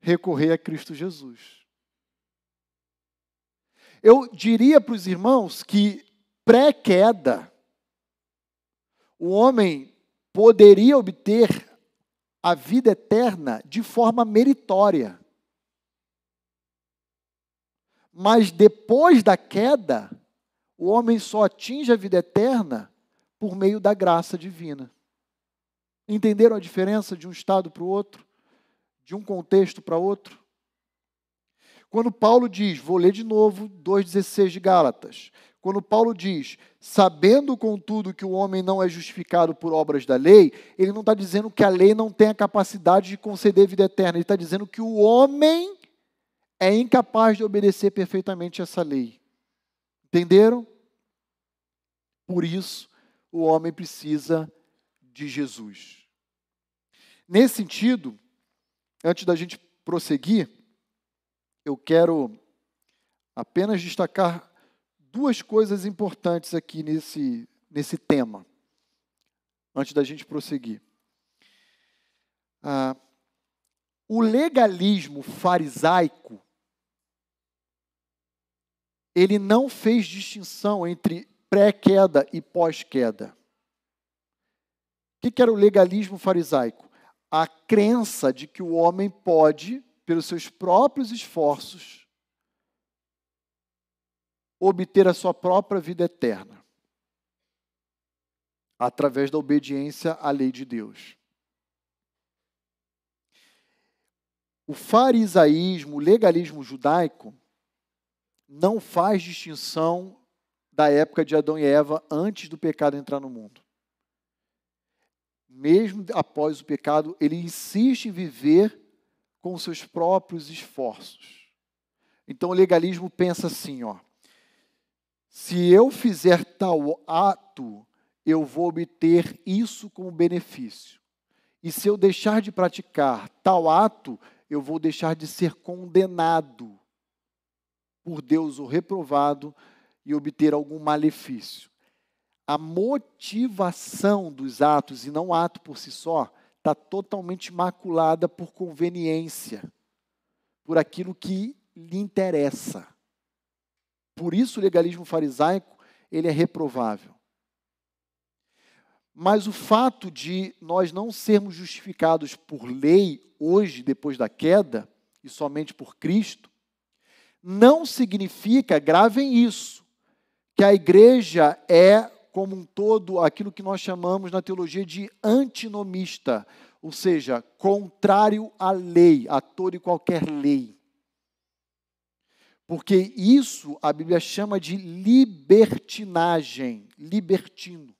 Recorrer a Cristo Jesus. Eu diria para os irmãos que, pré-queda, o homem poderia obter a vida eterna de forma meritória. Mas depois da queda, o homem só atinge a vida eterna por meio da graça divina. Entenderam a diferença de um estado para o outro? De um contexto para outro? Quando Paulo diz, vou ler de novo 2,16 de Gálatas. Quando Paulo diz, sabendo contudo que o homem não é justificado por obras da lei, ele não está dizendo que a lei não tem a capacidade de conceder vida eterna, ele está dizendo que o homem é incapaz de obedecer perfeitamente essa lei. Entenderam? Por isso, o homem precisa de Jesus. Nesse sentido, antes da gente prosseguir, eu quero apenas destacar duas coisas importantes aqui nesse, nesse tema, antes da gente prosseguir. Ah, o legalismo farisaico, ele não fez distinção entre pré-queda e pós-queda. O que era o legalismo farisaico? A crença de que o homem pode, pelos seus próprios esforços, obter a sua própria vida eterna, através da obediência à lei de Deus. O farisaísmo, o legalismo judaico, não faz distinção da época de Adão e Eva antes do pecado entrar no mundo. Mesmo após o pecado, ele insiste em viver com seus próprios esforços. Então o legalismo pensa assim, ó: se eu fizer tal ato, eu vou obter isso como benefício. E se eu deixar de praticar tal ato, eu vou deixar de ser condenado por Deus ou reprovado e obter algum malefício. A motivação dos atos, e não o ato por si só, está totalmente maculada por conveniência, por aquilo que lhe interessa. Por isso o legalismo farisaico, ele é reprovável. Mas o fato de nós não sermos justificados por lei hoje, depois da queda, e somente por Cristo, não significa, gravem isso, que a igreja é, como um todo, aquilo que nós chamamos na teologia de antinomista, ou seja, contrário à lei, a toda e qualquer lei. Porque isso a Bíblia chama de libertinagem, libertino.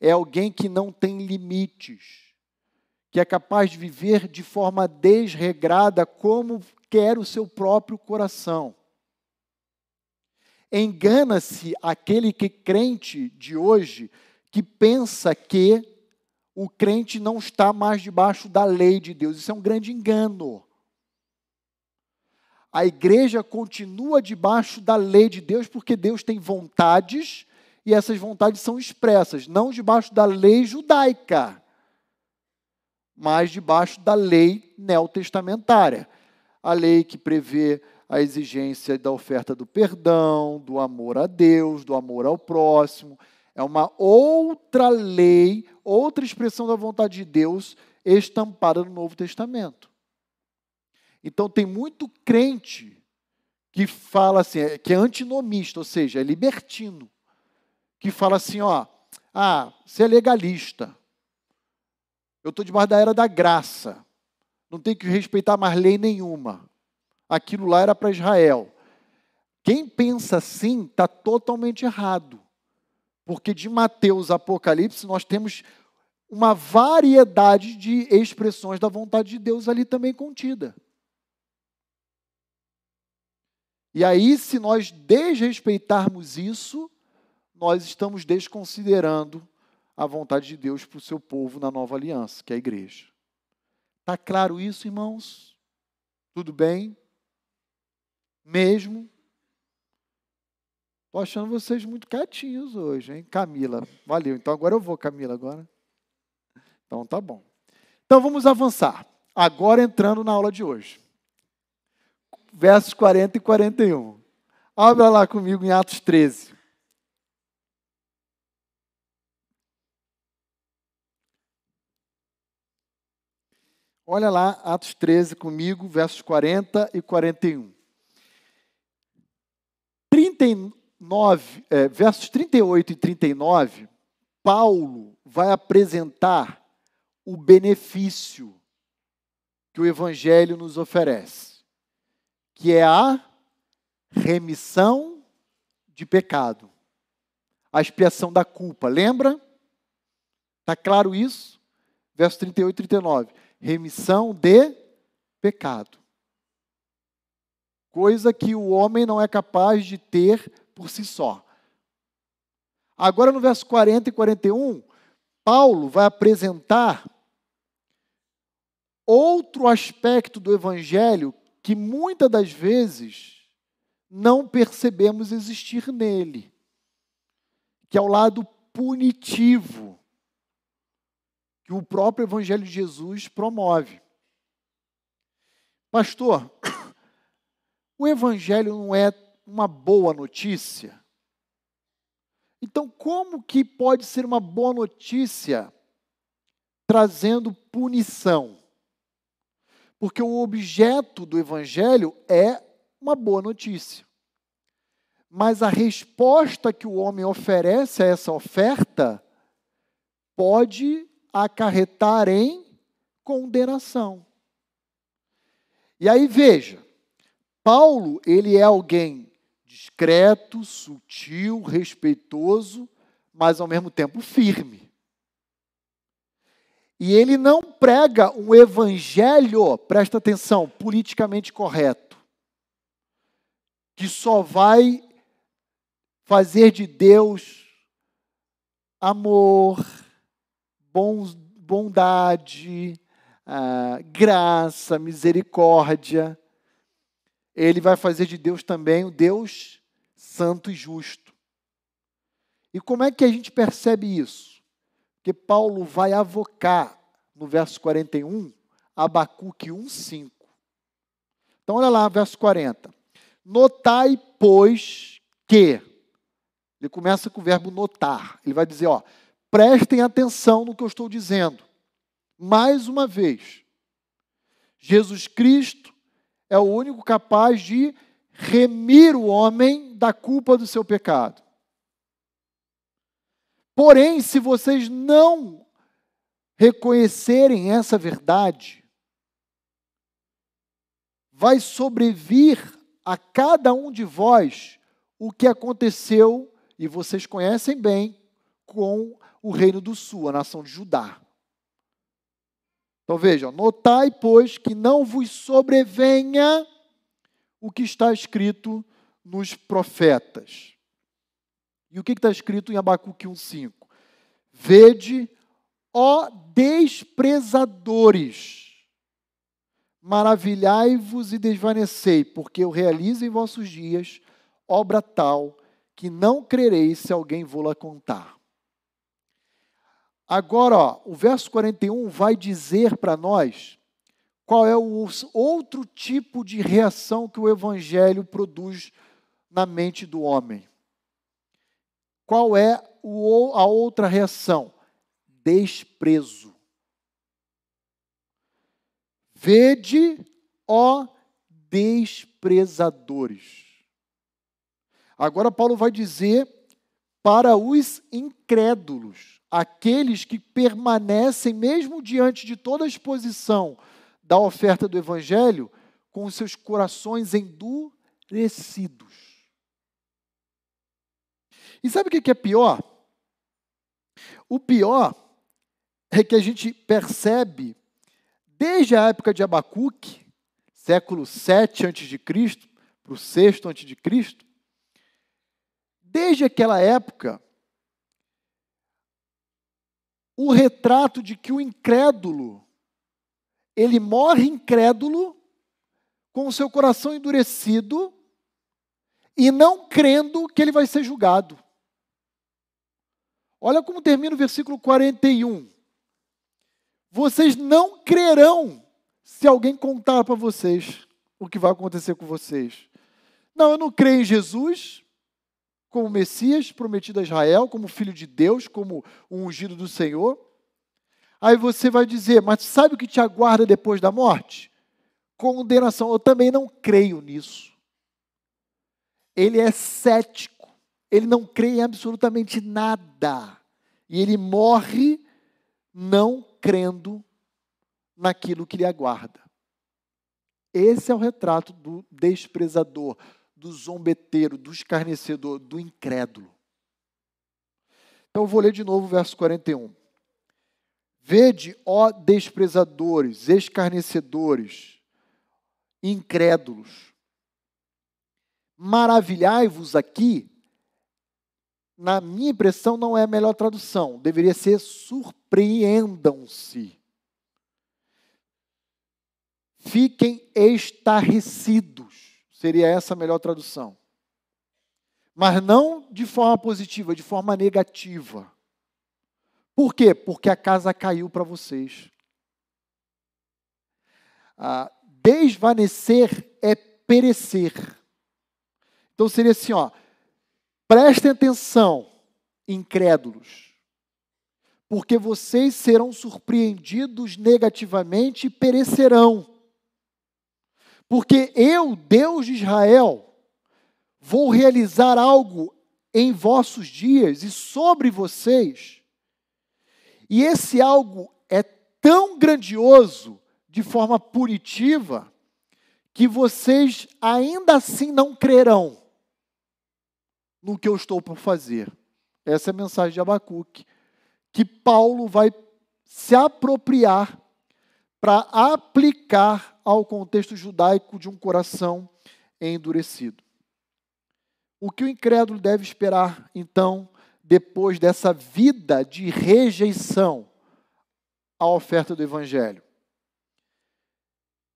É alguém que não tem limites, que é capaz de viver de forma desregrada como quer o seu próprio coração. Engana-se aquele que crente de hoje que pensa que o crente não está mais debaixo da lei de Deus. Isso é um grande engano a igreja continua debaixo da lei de Deus, porque Deus tem vontades e essas vontades são expressas, não debaixo da lei judaica, mas debaixo da lei neotestamentária. A lei que prevê a exigência da oferta do perdão, do amor a Deus, do amor ao próximo. É uma outra lei, outra expressão da vontade de Deus estampada no Novo Testamento. Então tem muito crente que fala assim, é, que é antinomista, ou seja, é libertino, que fala assim, ó, ah, você é legalista. Eu estou debaixo da era da graça. Não tem que respeitar mais lei nenhuma. Aquilo lá era para Israel. Quem pensa assim está totalmente errado. Porque de Mateus a Apocalipse nós temos uma variedade de expressões da vontade de Deus ali também contida. E aí, se nós desrespeitarmos isso, nós estamos desconsiderando a vontade de Deus para o seu povo na nova aliança, que é a igreja. Está claro isso, irmãos? Tudo bem? Mesmo? Estou achando vocês muito quietinhos hoje, hein? Camila, valeu. Então agora eu vou, Camila, agora. Então tá bom. Então vamos avançar. Agora entrando na aula de hoje versos 40 e 41. Abra lá comigo em Atos 13. Olha lá, Atos 13 comigo, versos 40 e 41. 39, é, versos 38 e 39, Paulo vai apresentar o benefício que o Evangelho nos oferece que é a remissão de pecado, a expiação da culpa. Lembra? Está claro isso? Verso 38 e 39. Remissão de pecado. Coisa que o homem não é capaz de ter por si só. Agora, no verso 40 e 41, Paulo vai apresentar outro aspecto do evangelho que muitas das vezes não percebemos existir nele, que é o lado punitivo que o próprio Evangelho de Jesus promove. Pastor, o Evangelho não é uma boa notícia? Então, como que pode ser uma boa notícia trazendo punição? Porque o objeto do Evangelho é uma boa notícia. Mas a resposta que o homem oferece a essa oferta pode acarretar em condenação. E aí veja, Paulo, ele é alguém discreto, sutil, respeitoso, mas ao mesmo tempo firme. E ele não prega um evangelho, presta atenção, politicamente correto, que só vai fazer de Deus amor, bondade, ah, graça, misericórdia. Ele vai fazer de Deus também o Deus santo e justo. E como é que a gente percebe isso? Que Paulo vai avocar no verso 41, Abacuque 1:5. Então olha lá, verso 40. Notai, pois, que ele começa com o verbo notar. Ele vai dizer, ó, Prestem atenção no que eu estou dizendo. Mais uma vez, Jesus Cristo é o único capaz de remir o homem da culpa do seu pecado. Porém, se vocês não reconhecerem essa verdade, vai sobrevir a cada um de vós o que aconteceu, e vocês conhecem bem, com o reino do sul, a nação de Judá. Então veja, notai, pois, que não vos sobrevenha o que está escrito nos profetas. E o que está escrito em Abacuque 1,5? Vede, ó desprezadores, maravilhai-vos e desvanecei, porque eu realizo em vossos dias obra tal que não crereis se alguém vô-la contar. Agora, ó, o verso 41 vai dizer para nós qual é o outro tipo de reação que o evangelho produz na mente do homem. Qual é a outra reação? Desprezo. Vede, ó desprezadores. Agora Paulo vai dizer para os incrédulos aqueles que permanecem, mesmo diante de toda a exposição da oferta do Evangelho, com seus corações endurecidos. E sabe o que é pior? O pior é que a gente percebe, desde a época de Abacuque, século 7 a.C., para o 6 a.C., desde aquela época, o retrato de que o incrédulo, ele morre incrédulo, com o seu coração endurecido, e não crendo que ele vai ser julgado. Olha como termina o versículo 41. Vocês não crerão se alguém contar para vocês o que vai acontecer com vocês. Não, eu não creio em Jesus, como Messias prometido a Israel, como filho de Deus, como um ungido do Senhor. Aí você vai dizer, mas sabe o que te aguarda depois da morte? Condenação. Eu também não creio nisso. Ele é cético, ele não crê em absolutamente nada. E ele morre não crendo naquilo que lhe aguarda. Esse é o retrato do desprezador, do zombeteiro, do escarnecedor, do incrédulo. Então eu vou ler de novo o verso 41. Vede, ó desprezadores, escarnecedores, incrédulos, maravilhai-vos aqui, na minha impressão não é a melhor tradução, deveria ser surpreendam-se. Fiquem estarrecidos Seria essa a melhor tradução. Mas não de forma positiva, de forma negativa. Por quê? Porque a casa caiu para vocês. Ah, desvanecer é perecer. Então seria assim, ó. Prestem atenção, incrédulos, porque vocês serão surpreendidos negativamente e perecerão. Porque eu, Deus de Israel, vou realizar algo em vossos dias e sobre vocês. E esse algo é tão grandioso de forma punitiva que vocês ainda assim não crerão no que eu estou por fazer. Essa é a mensagem de Abacuque, que Paulo vai se apropriar para aplicar ao contexto judaico de um coração endurecido. O que o incrédulo deve esperar, então, depois dessa vida de rejeição à oferta do Evangelho?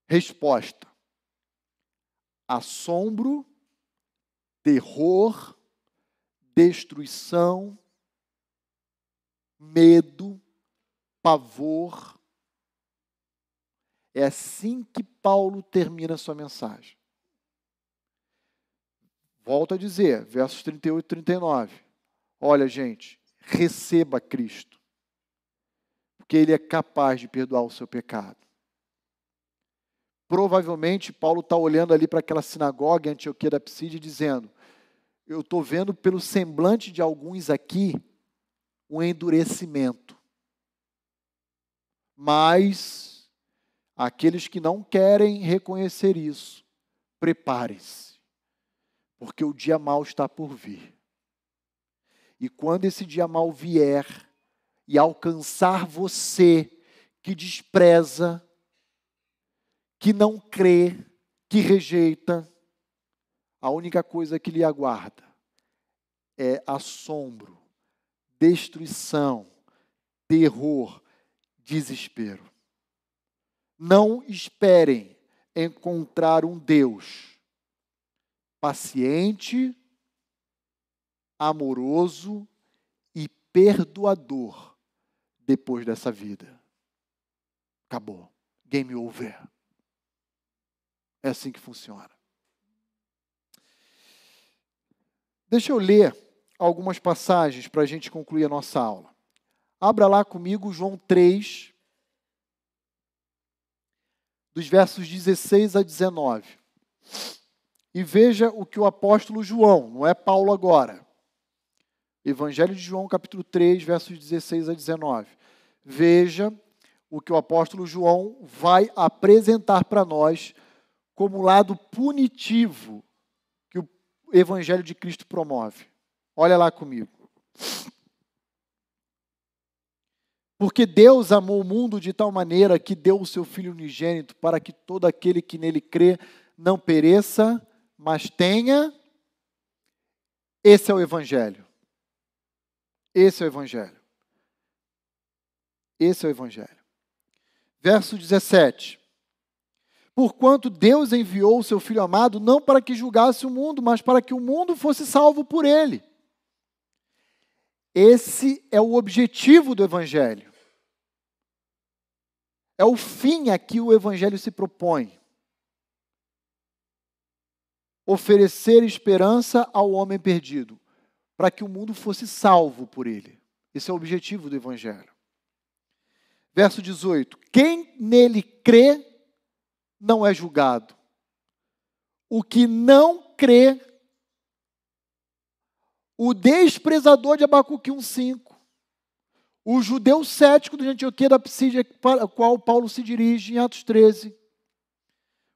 Resposta: assombro, terror, destruição, medo, pavor. É assim que Paulo termina sua mensagem. Volto a dizer, versos 38 e 39. Olha, gente, receba Cristo, porque Ele é capaz de perdoar o seu pecado. Provavelmente, Paulo está olhando ali para aquela sinagoga em Antioquia da Psídia dizendo: Eu estou vendo pelo semblante de alguns aqui um endurecimento. Mas aqueles que não querem reconhecer isso, preparem-se, porque o dia mau está por vir. E quando esse dia mau vier e alcançar você que despreza, que não crê, que rejeita, a única coisa que lhe aguarda é assombro, destruição, terror, desespero. Não esperem encontrar um Deus paciente, amoroso e perdoador depois dessa vida. Acabou. Game over. É assim que funciona. Deixa eu ler algumas passagens para a gente concluir a nossa aula. Abra lá comigo João 3, dos versos 16 a 19. E veja o que o apóstolo João, não é Paulo agora, Evangelho de João, capítulo 3, versos 16 a 19. Veja o que o apóstolo João vai apresentar para nós como lado punitivo que o Evangelho de Cristo promove. Olha lá comigo. Porque Deus amou o mundo de tal maneira que deu o seu Filho unigênito para que todo aquele que nele crê não pereça, mas tenha. Esse é o Evangelho. Esse é o Evangelho. Esse é o Evangelho. Verso 17. Porquanto Deus enviou o seu Filho amado não para que julgasse o mundo, mas para que o mundo fosse salvo por ele. Esse é o objetivo do Evangelho. É o fim a que o Evangelho se propõe. Oferecer esperança ao homem perdido para que o mundo fosse salvo por ele. Esse é o objetivo do Evangelho. Verso 18: Quem nele crê não é julgado. O que não crê, o desprezador de Abacuque 1,5, o judeu cético de Antioquia da Psídia, para o qual Paulo se dirige em Atos 13,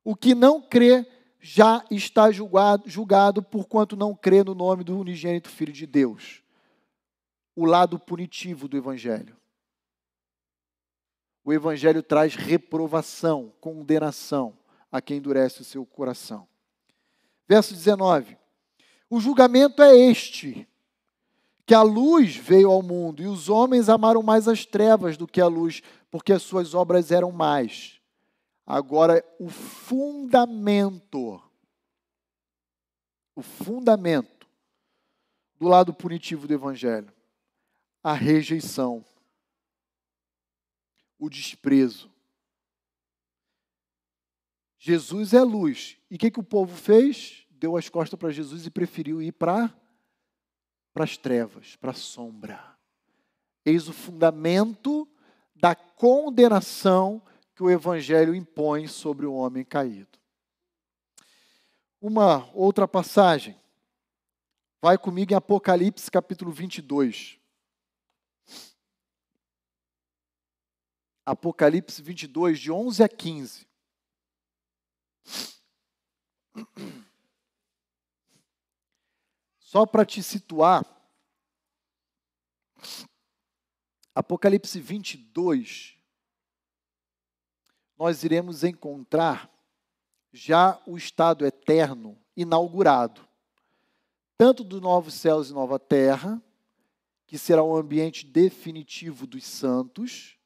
o que não crê já está julgado, julgado porquanto não crê no nome do unigênito Filho de Deus. O lado punitivo do Evangelho. O Evangelho traz reprovação, condenação a quem endurece o seu coração. Verso 19: O julgamento é este, que a luz veio ao mundo, e os homens amaram mais as trevas do que a luz, porque as suas obras eram mais. Agora, o fundamento, o fundamento do lado punitivo do Evangelho? A rejeição, o desprezo. Jesus é luz. E o que, que o povo fez? Deu as costas para Jesus e preferiu ir para as trevas, para a sombra. Eis o fundamento da condenação que o Evangelho impõe sobre o homem caído. Uma outra passagem. Vai comigo em Apocalipse capítulo 22. Apocalipse 22, de 11 a 15. Só para te situar, Apocalipse 22, nós iremos encontrar já o estado eterno inaugurado, tanto dos novos céus e nova terra, que será o ambiente definitivo dos santos,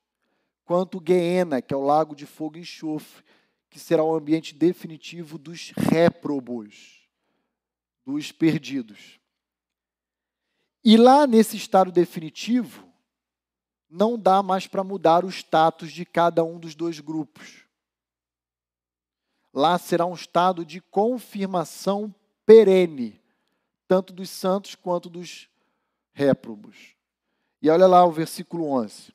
quanto Guiena, que é o lago de fogo e enxofre, que será o ambiente definitivo dos réprobos, dos perdidos. E lá nesse estado definitivo, não dá mais para mudar o status de cada um dos dois grupos. Lá será um estado de confirmação perene, tanto dos santos quanto dos réprobos. E olha lá o versículo 11.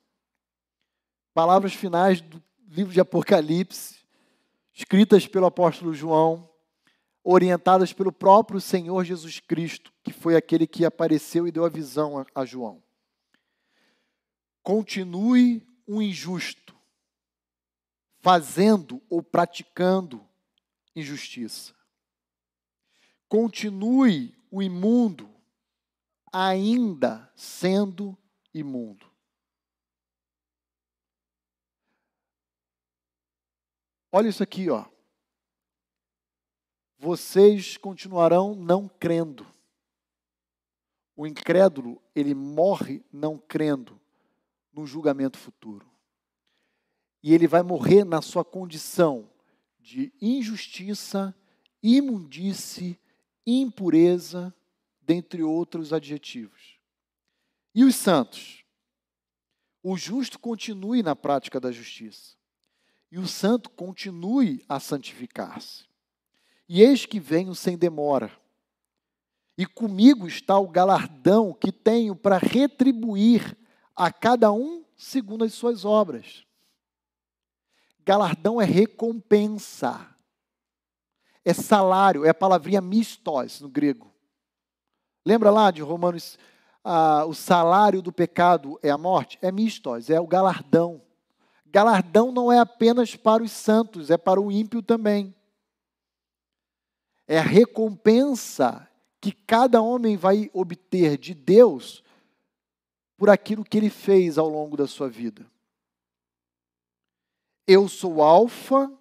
Palavras finais do livro de Apocalipse, escritas pelo apóstolo João, orientadas pelo próprio Senhor Jesus Cristo, que foi aquele que apareceu e deu a visão a João. Continue o injusto, fazendo ou praticando injustiça. Continue o imundo, ainda sendo imundo. Olha isso aqui, ó. Vocês continuarão não crendo. O incrédulo, ele morre não crendo no julgamento futuro. E ele vai morrer na sua condição de injustiça, imundície, impureza, dentre outros adjetivos. E os santos? O justo continue na prática da justiça, e o santo continue a santificar-se. E eis que venho sem demora. E comigo está o galardão que tenho para retribuir a cada um segundo as suas obras. Galardão é recompensa. É salário, é a palavrinha mistos no grego. Lembra lá de Romanos, ah, o salário do pecado é a morte? É mistos, é o galardão. Galardão não é apenas para os santos, é para o ímpio também. É a recompensa que cada homem vai obter de Deus por aquilo que ele fez ao longo da sua vida. Eu sou o Alfa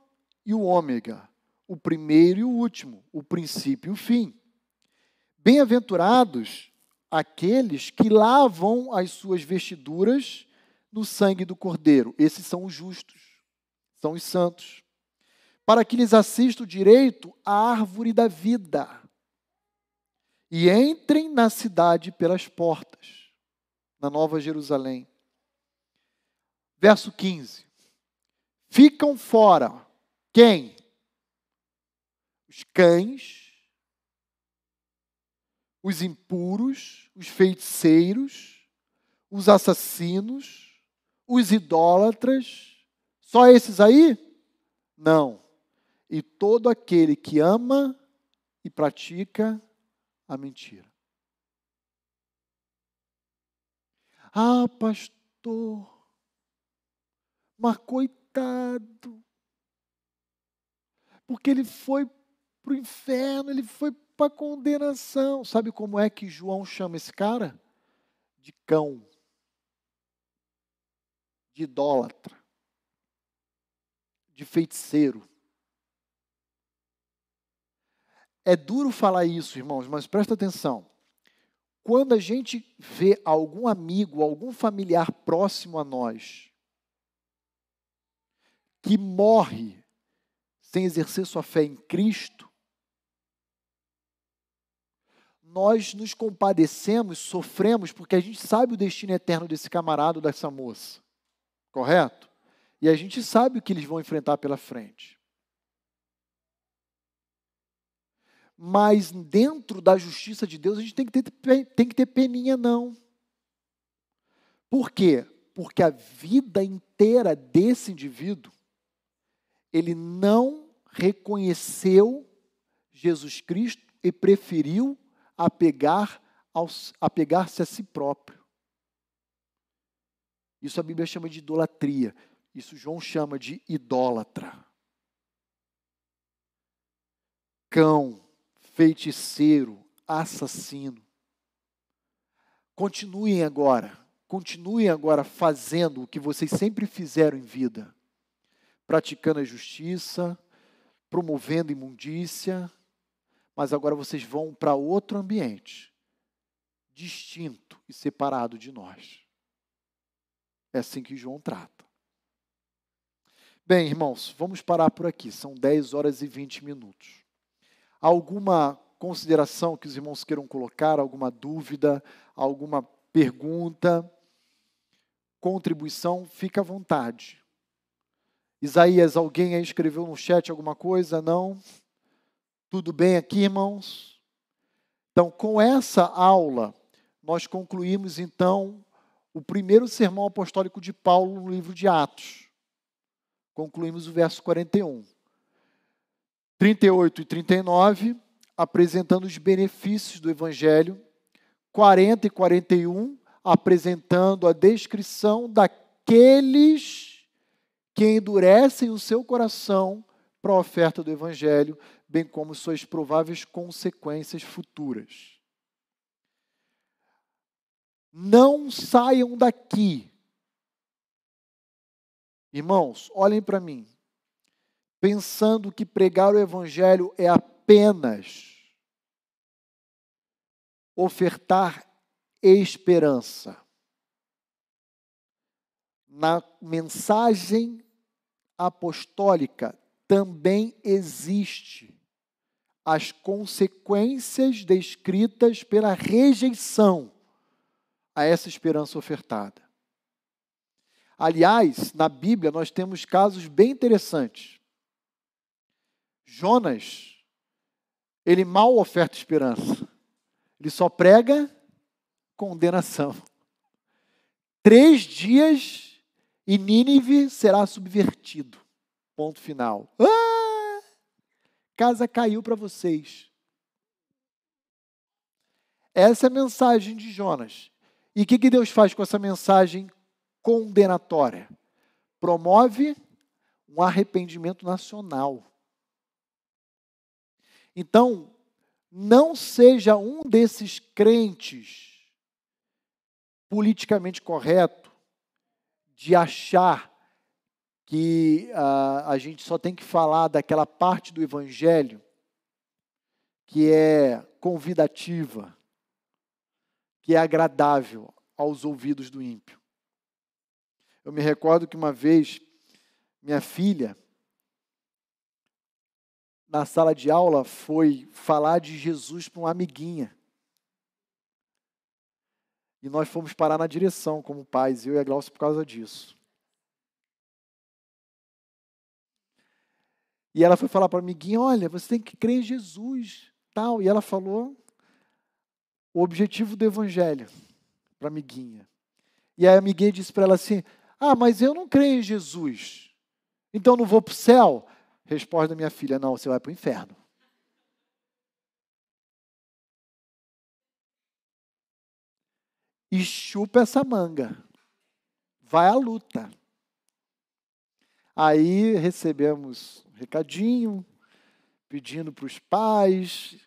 e o Ômega, o primeiro e o último, o princípio e o fim. Bem-aventurados aqueles que lavam as suas vestiduras no sangue do Cordeiro. Esses são os justos, são os santos. Para que lhes assista o direito à árvore da vida e entrem na cidade pelas portas na Nova Jerusalém. Verso 15. Ficam fora quem? Os cães, os impuros, os feiticeiros, os assassinos, os idólatras. Só esses aí? Não. E todo aquele que ama e pratica a mentira. Ah, pastor, mas coitado, porque ele foi para o inferno, ele foi para a condenação. Sabe como é que João chama esse cara? De cão, de idólatra, de feiticeiro. É duro falar isso, irmãos, mas presta atenção. Quando a gente vê algum amigo, algum familiar próximo a nós, que morre sem exercer sua fé em Cristo, nós nos compadecemos, sofremos, porque a gente sabe o destino eterno desse camarada dessa moça. Correto? E a gente sabe o que eles vão enfrentar pela frente. Mas dentro da justiça de Deus, a gente tem que ter, tem que ter peninha, não. Por quê? Porque a vida inteira desse indivíduo, ele não reconheceu Jesus Cristo e preferiu apegar apegar-se a si próprio. Isso a Bíblia chama de idolatria. Isso João chama de idólatra. Cão, feiticeiro, assassino. Continuem agora, continuem agora fazendo o que vocês sempre fizeram em vida, praticando a justiça, promovendo imundícia, mas agora vocês vão para outro ambiente, distinto e separado de nós. É assim que João trata. Bem, irmãos, vamos parar por aqui. São 10 horas e 20 minutos. Alguma consideração que os irmãos queiram colocar, alguma dúvida, alguma pergunta, contribuição, fica à vontade. Isaías, alguém aí escreveu no chat alguma coisa? Não? Tudo bem aqui, irmãos? Então, com essa aula, nós concluímos então o primeiro sermão apostólico de Paulo no livro de Atos. Concluímos o verso 41. 38 e 39, apresentando os benefícios do evangelho. 40 e 41, apresentando a descrição daqueles que endurecem o seu coração para a oferta do evangelho, bem como suas prováveis consequências futuras. Não saiam daqui. Irmãos, olhem para mim. Pensando que pregar o Evangelho é apenas ofertar esperança. Na mensagem apostólica também existe as consequências descritas pela rejeição a essa esperança ofertada. Aliás, na Bíblia nós temos casos bem interessantes. Jonas, ele mal oferta esperança. Ele só prega condenação. Três dias e Nínive será subvertido. Ponto final. Ah! casa caiu para vocês. Essa é a mensagem de Jonas. E o que, que Deus faz com essa mensagem condenatória? Promove um arrependimento nacional. Então, não seja um desses crentes politicamente correto de achar que uh, a gente só tem que falar daquela parte do Evangelho que é convidativa, que é agradável aos ouvidos do ímpio. Eu me recordo que uma vez minha filha, na sala de aula, foi falar de Jesus para uma amiguinha. E nós fomos parar na direção como pais, eu e a Glaucia, por causa disso. E ela foi falar para a amiguinha: olha, você tem que crer em Jesus. tal. E ela falou o objetivo do evangelho para a amiguinha. E a amiguinha disse para ela assim: Ah, mas eu não creio em Jesus. Então não vou para o céu? Resposta da minha filha: Não, você vai para o inferno. E chupa essa manga. Vai à luta. Aí recebemos recadinho, pedindo para os pais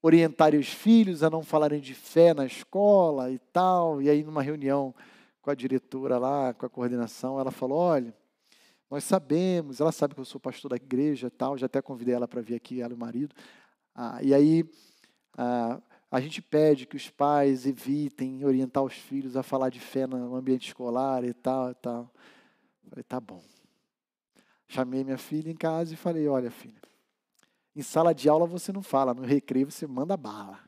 orientarem os filhos a não falarem de fé na escola e tal. E aí, numa reunião com a diretora lá, com a coordenação, ela falou: olha, nós sabemos, ela sabe que eu sou pastor da igreja tal, já até convidei ela para vir aqui, ela e o marido. Ah, e aí, ah, a gente pede que os pais evitem orientar os filhos a falar de fé no ambiente escolar e tal e tal. falei, tá bom. Chamei minha filha em casa e falei: Olha, filha, em sala de aula você não fala, no recreio você manda bala.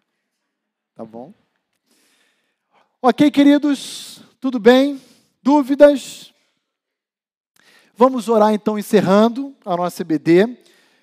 Tá bom? Ok, queridos, tudo bem? Dúvidas? Vamos orar então, encerrando a nossa EBD.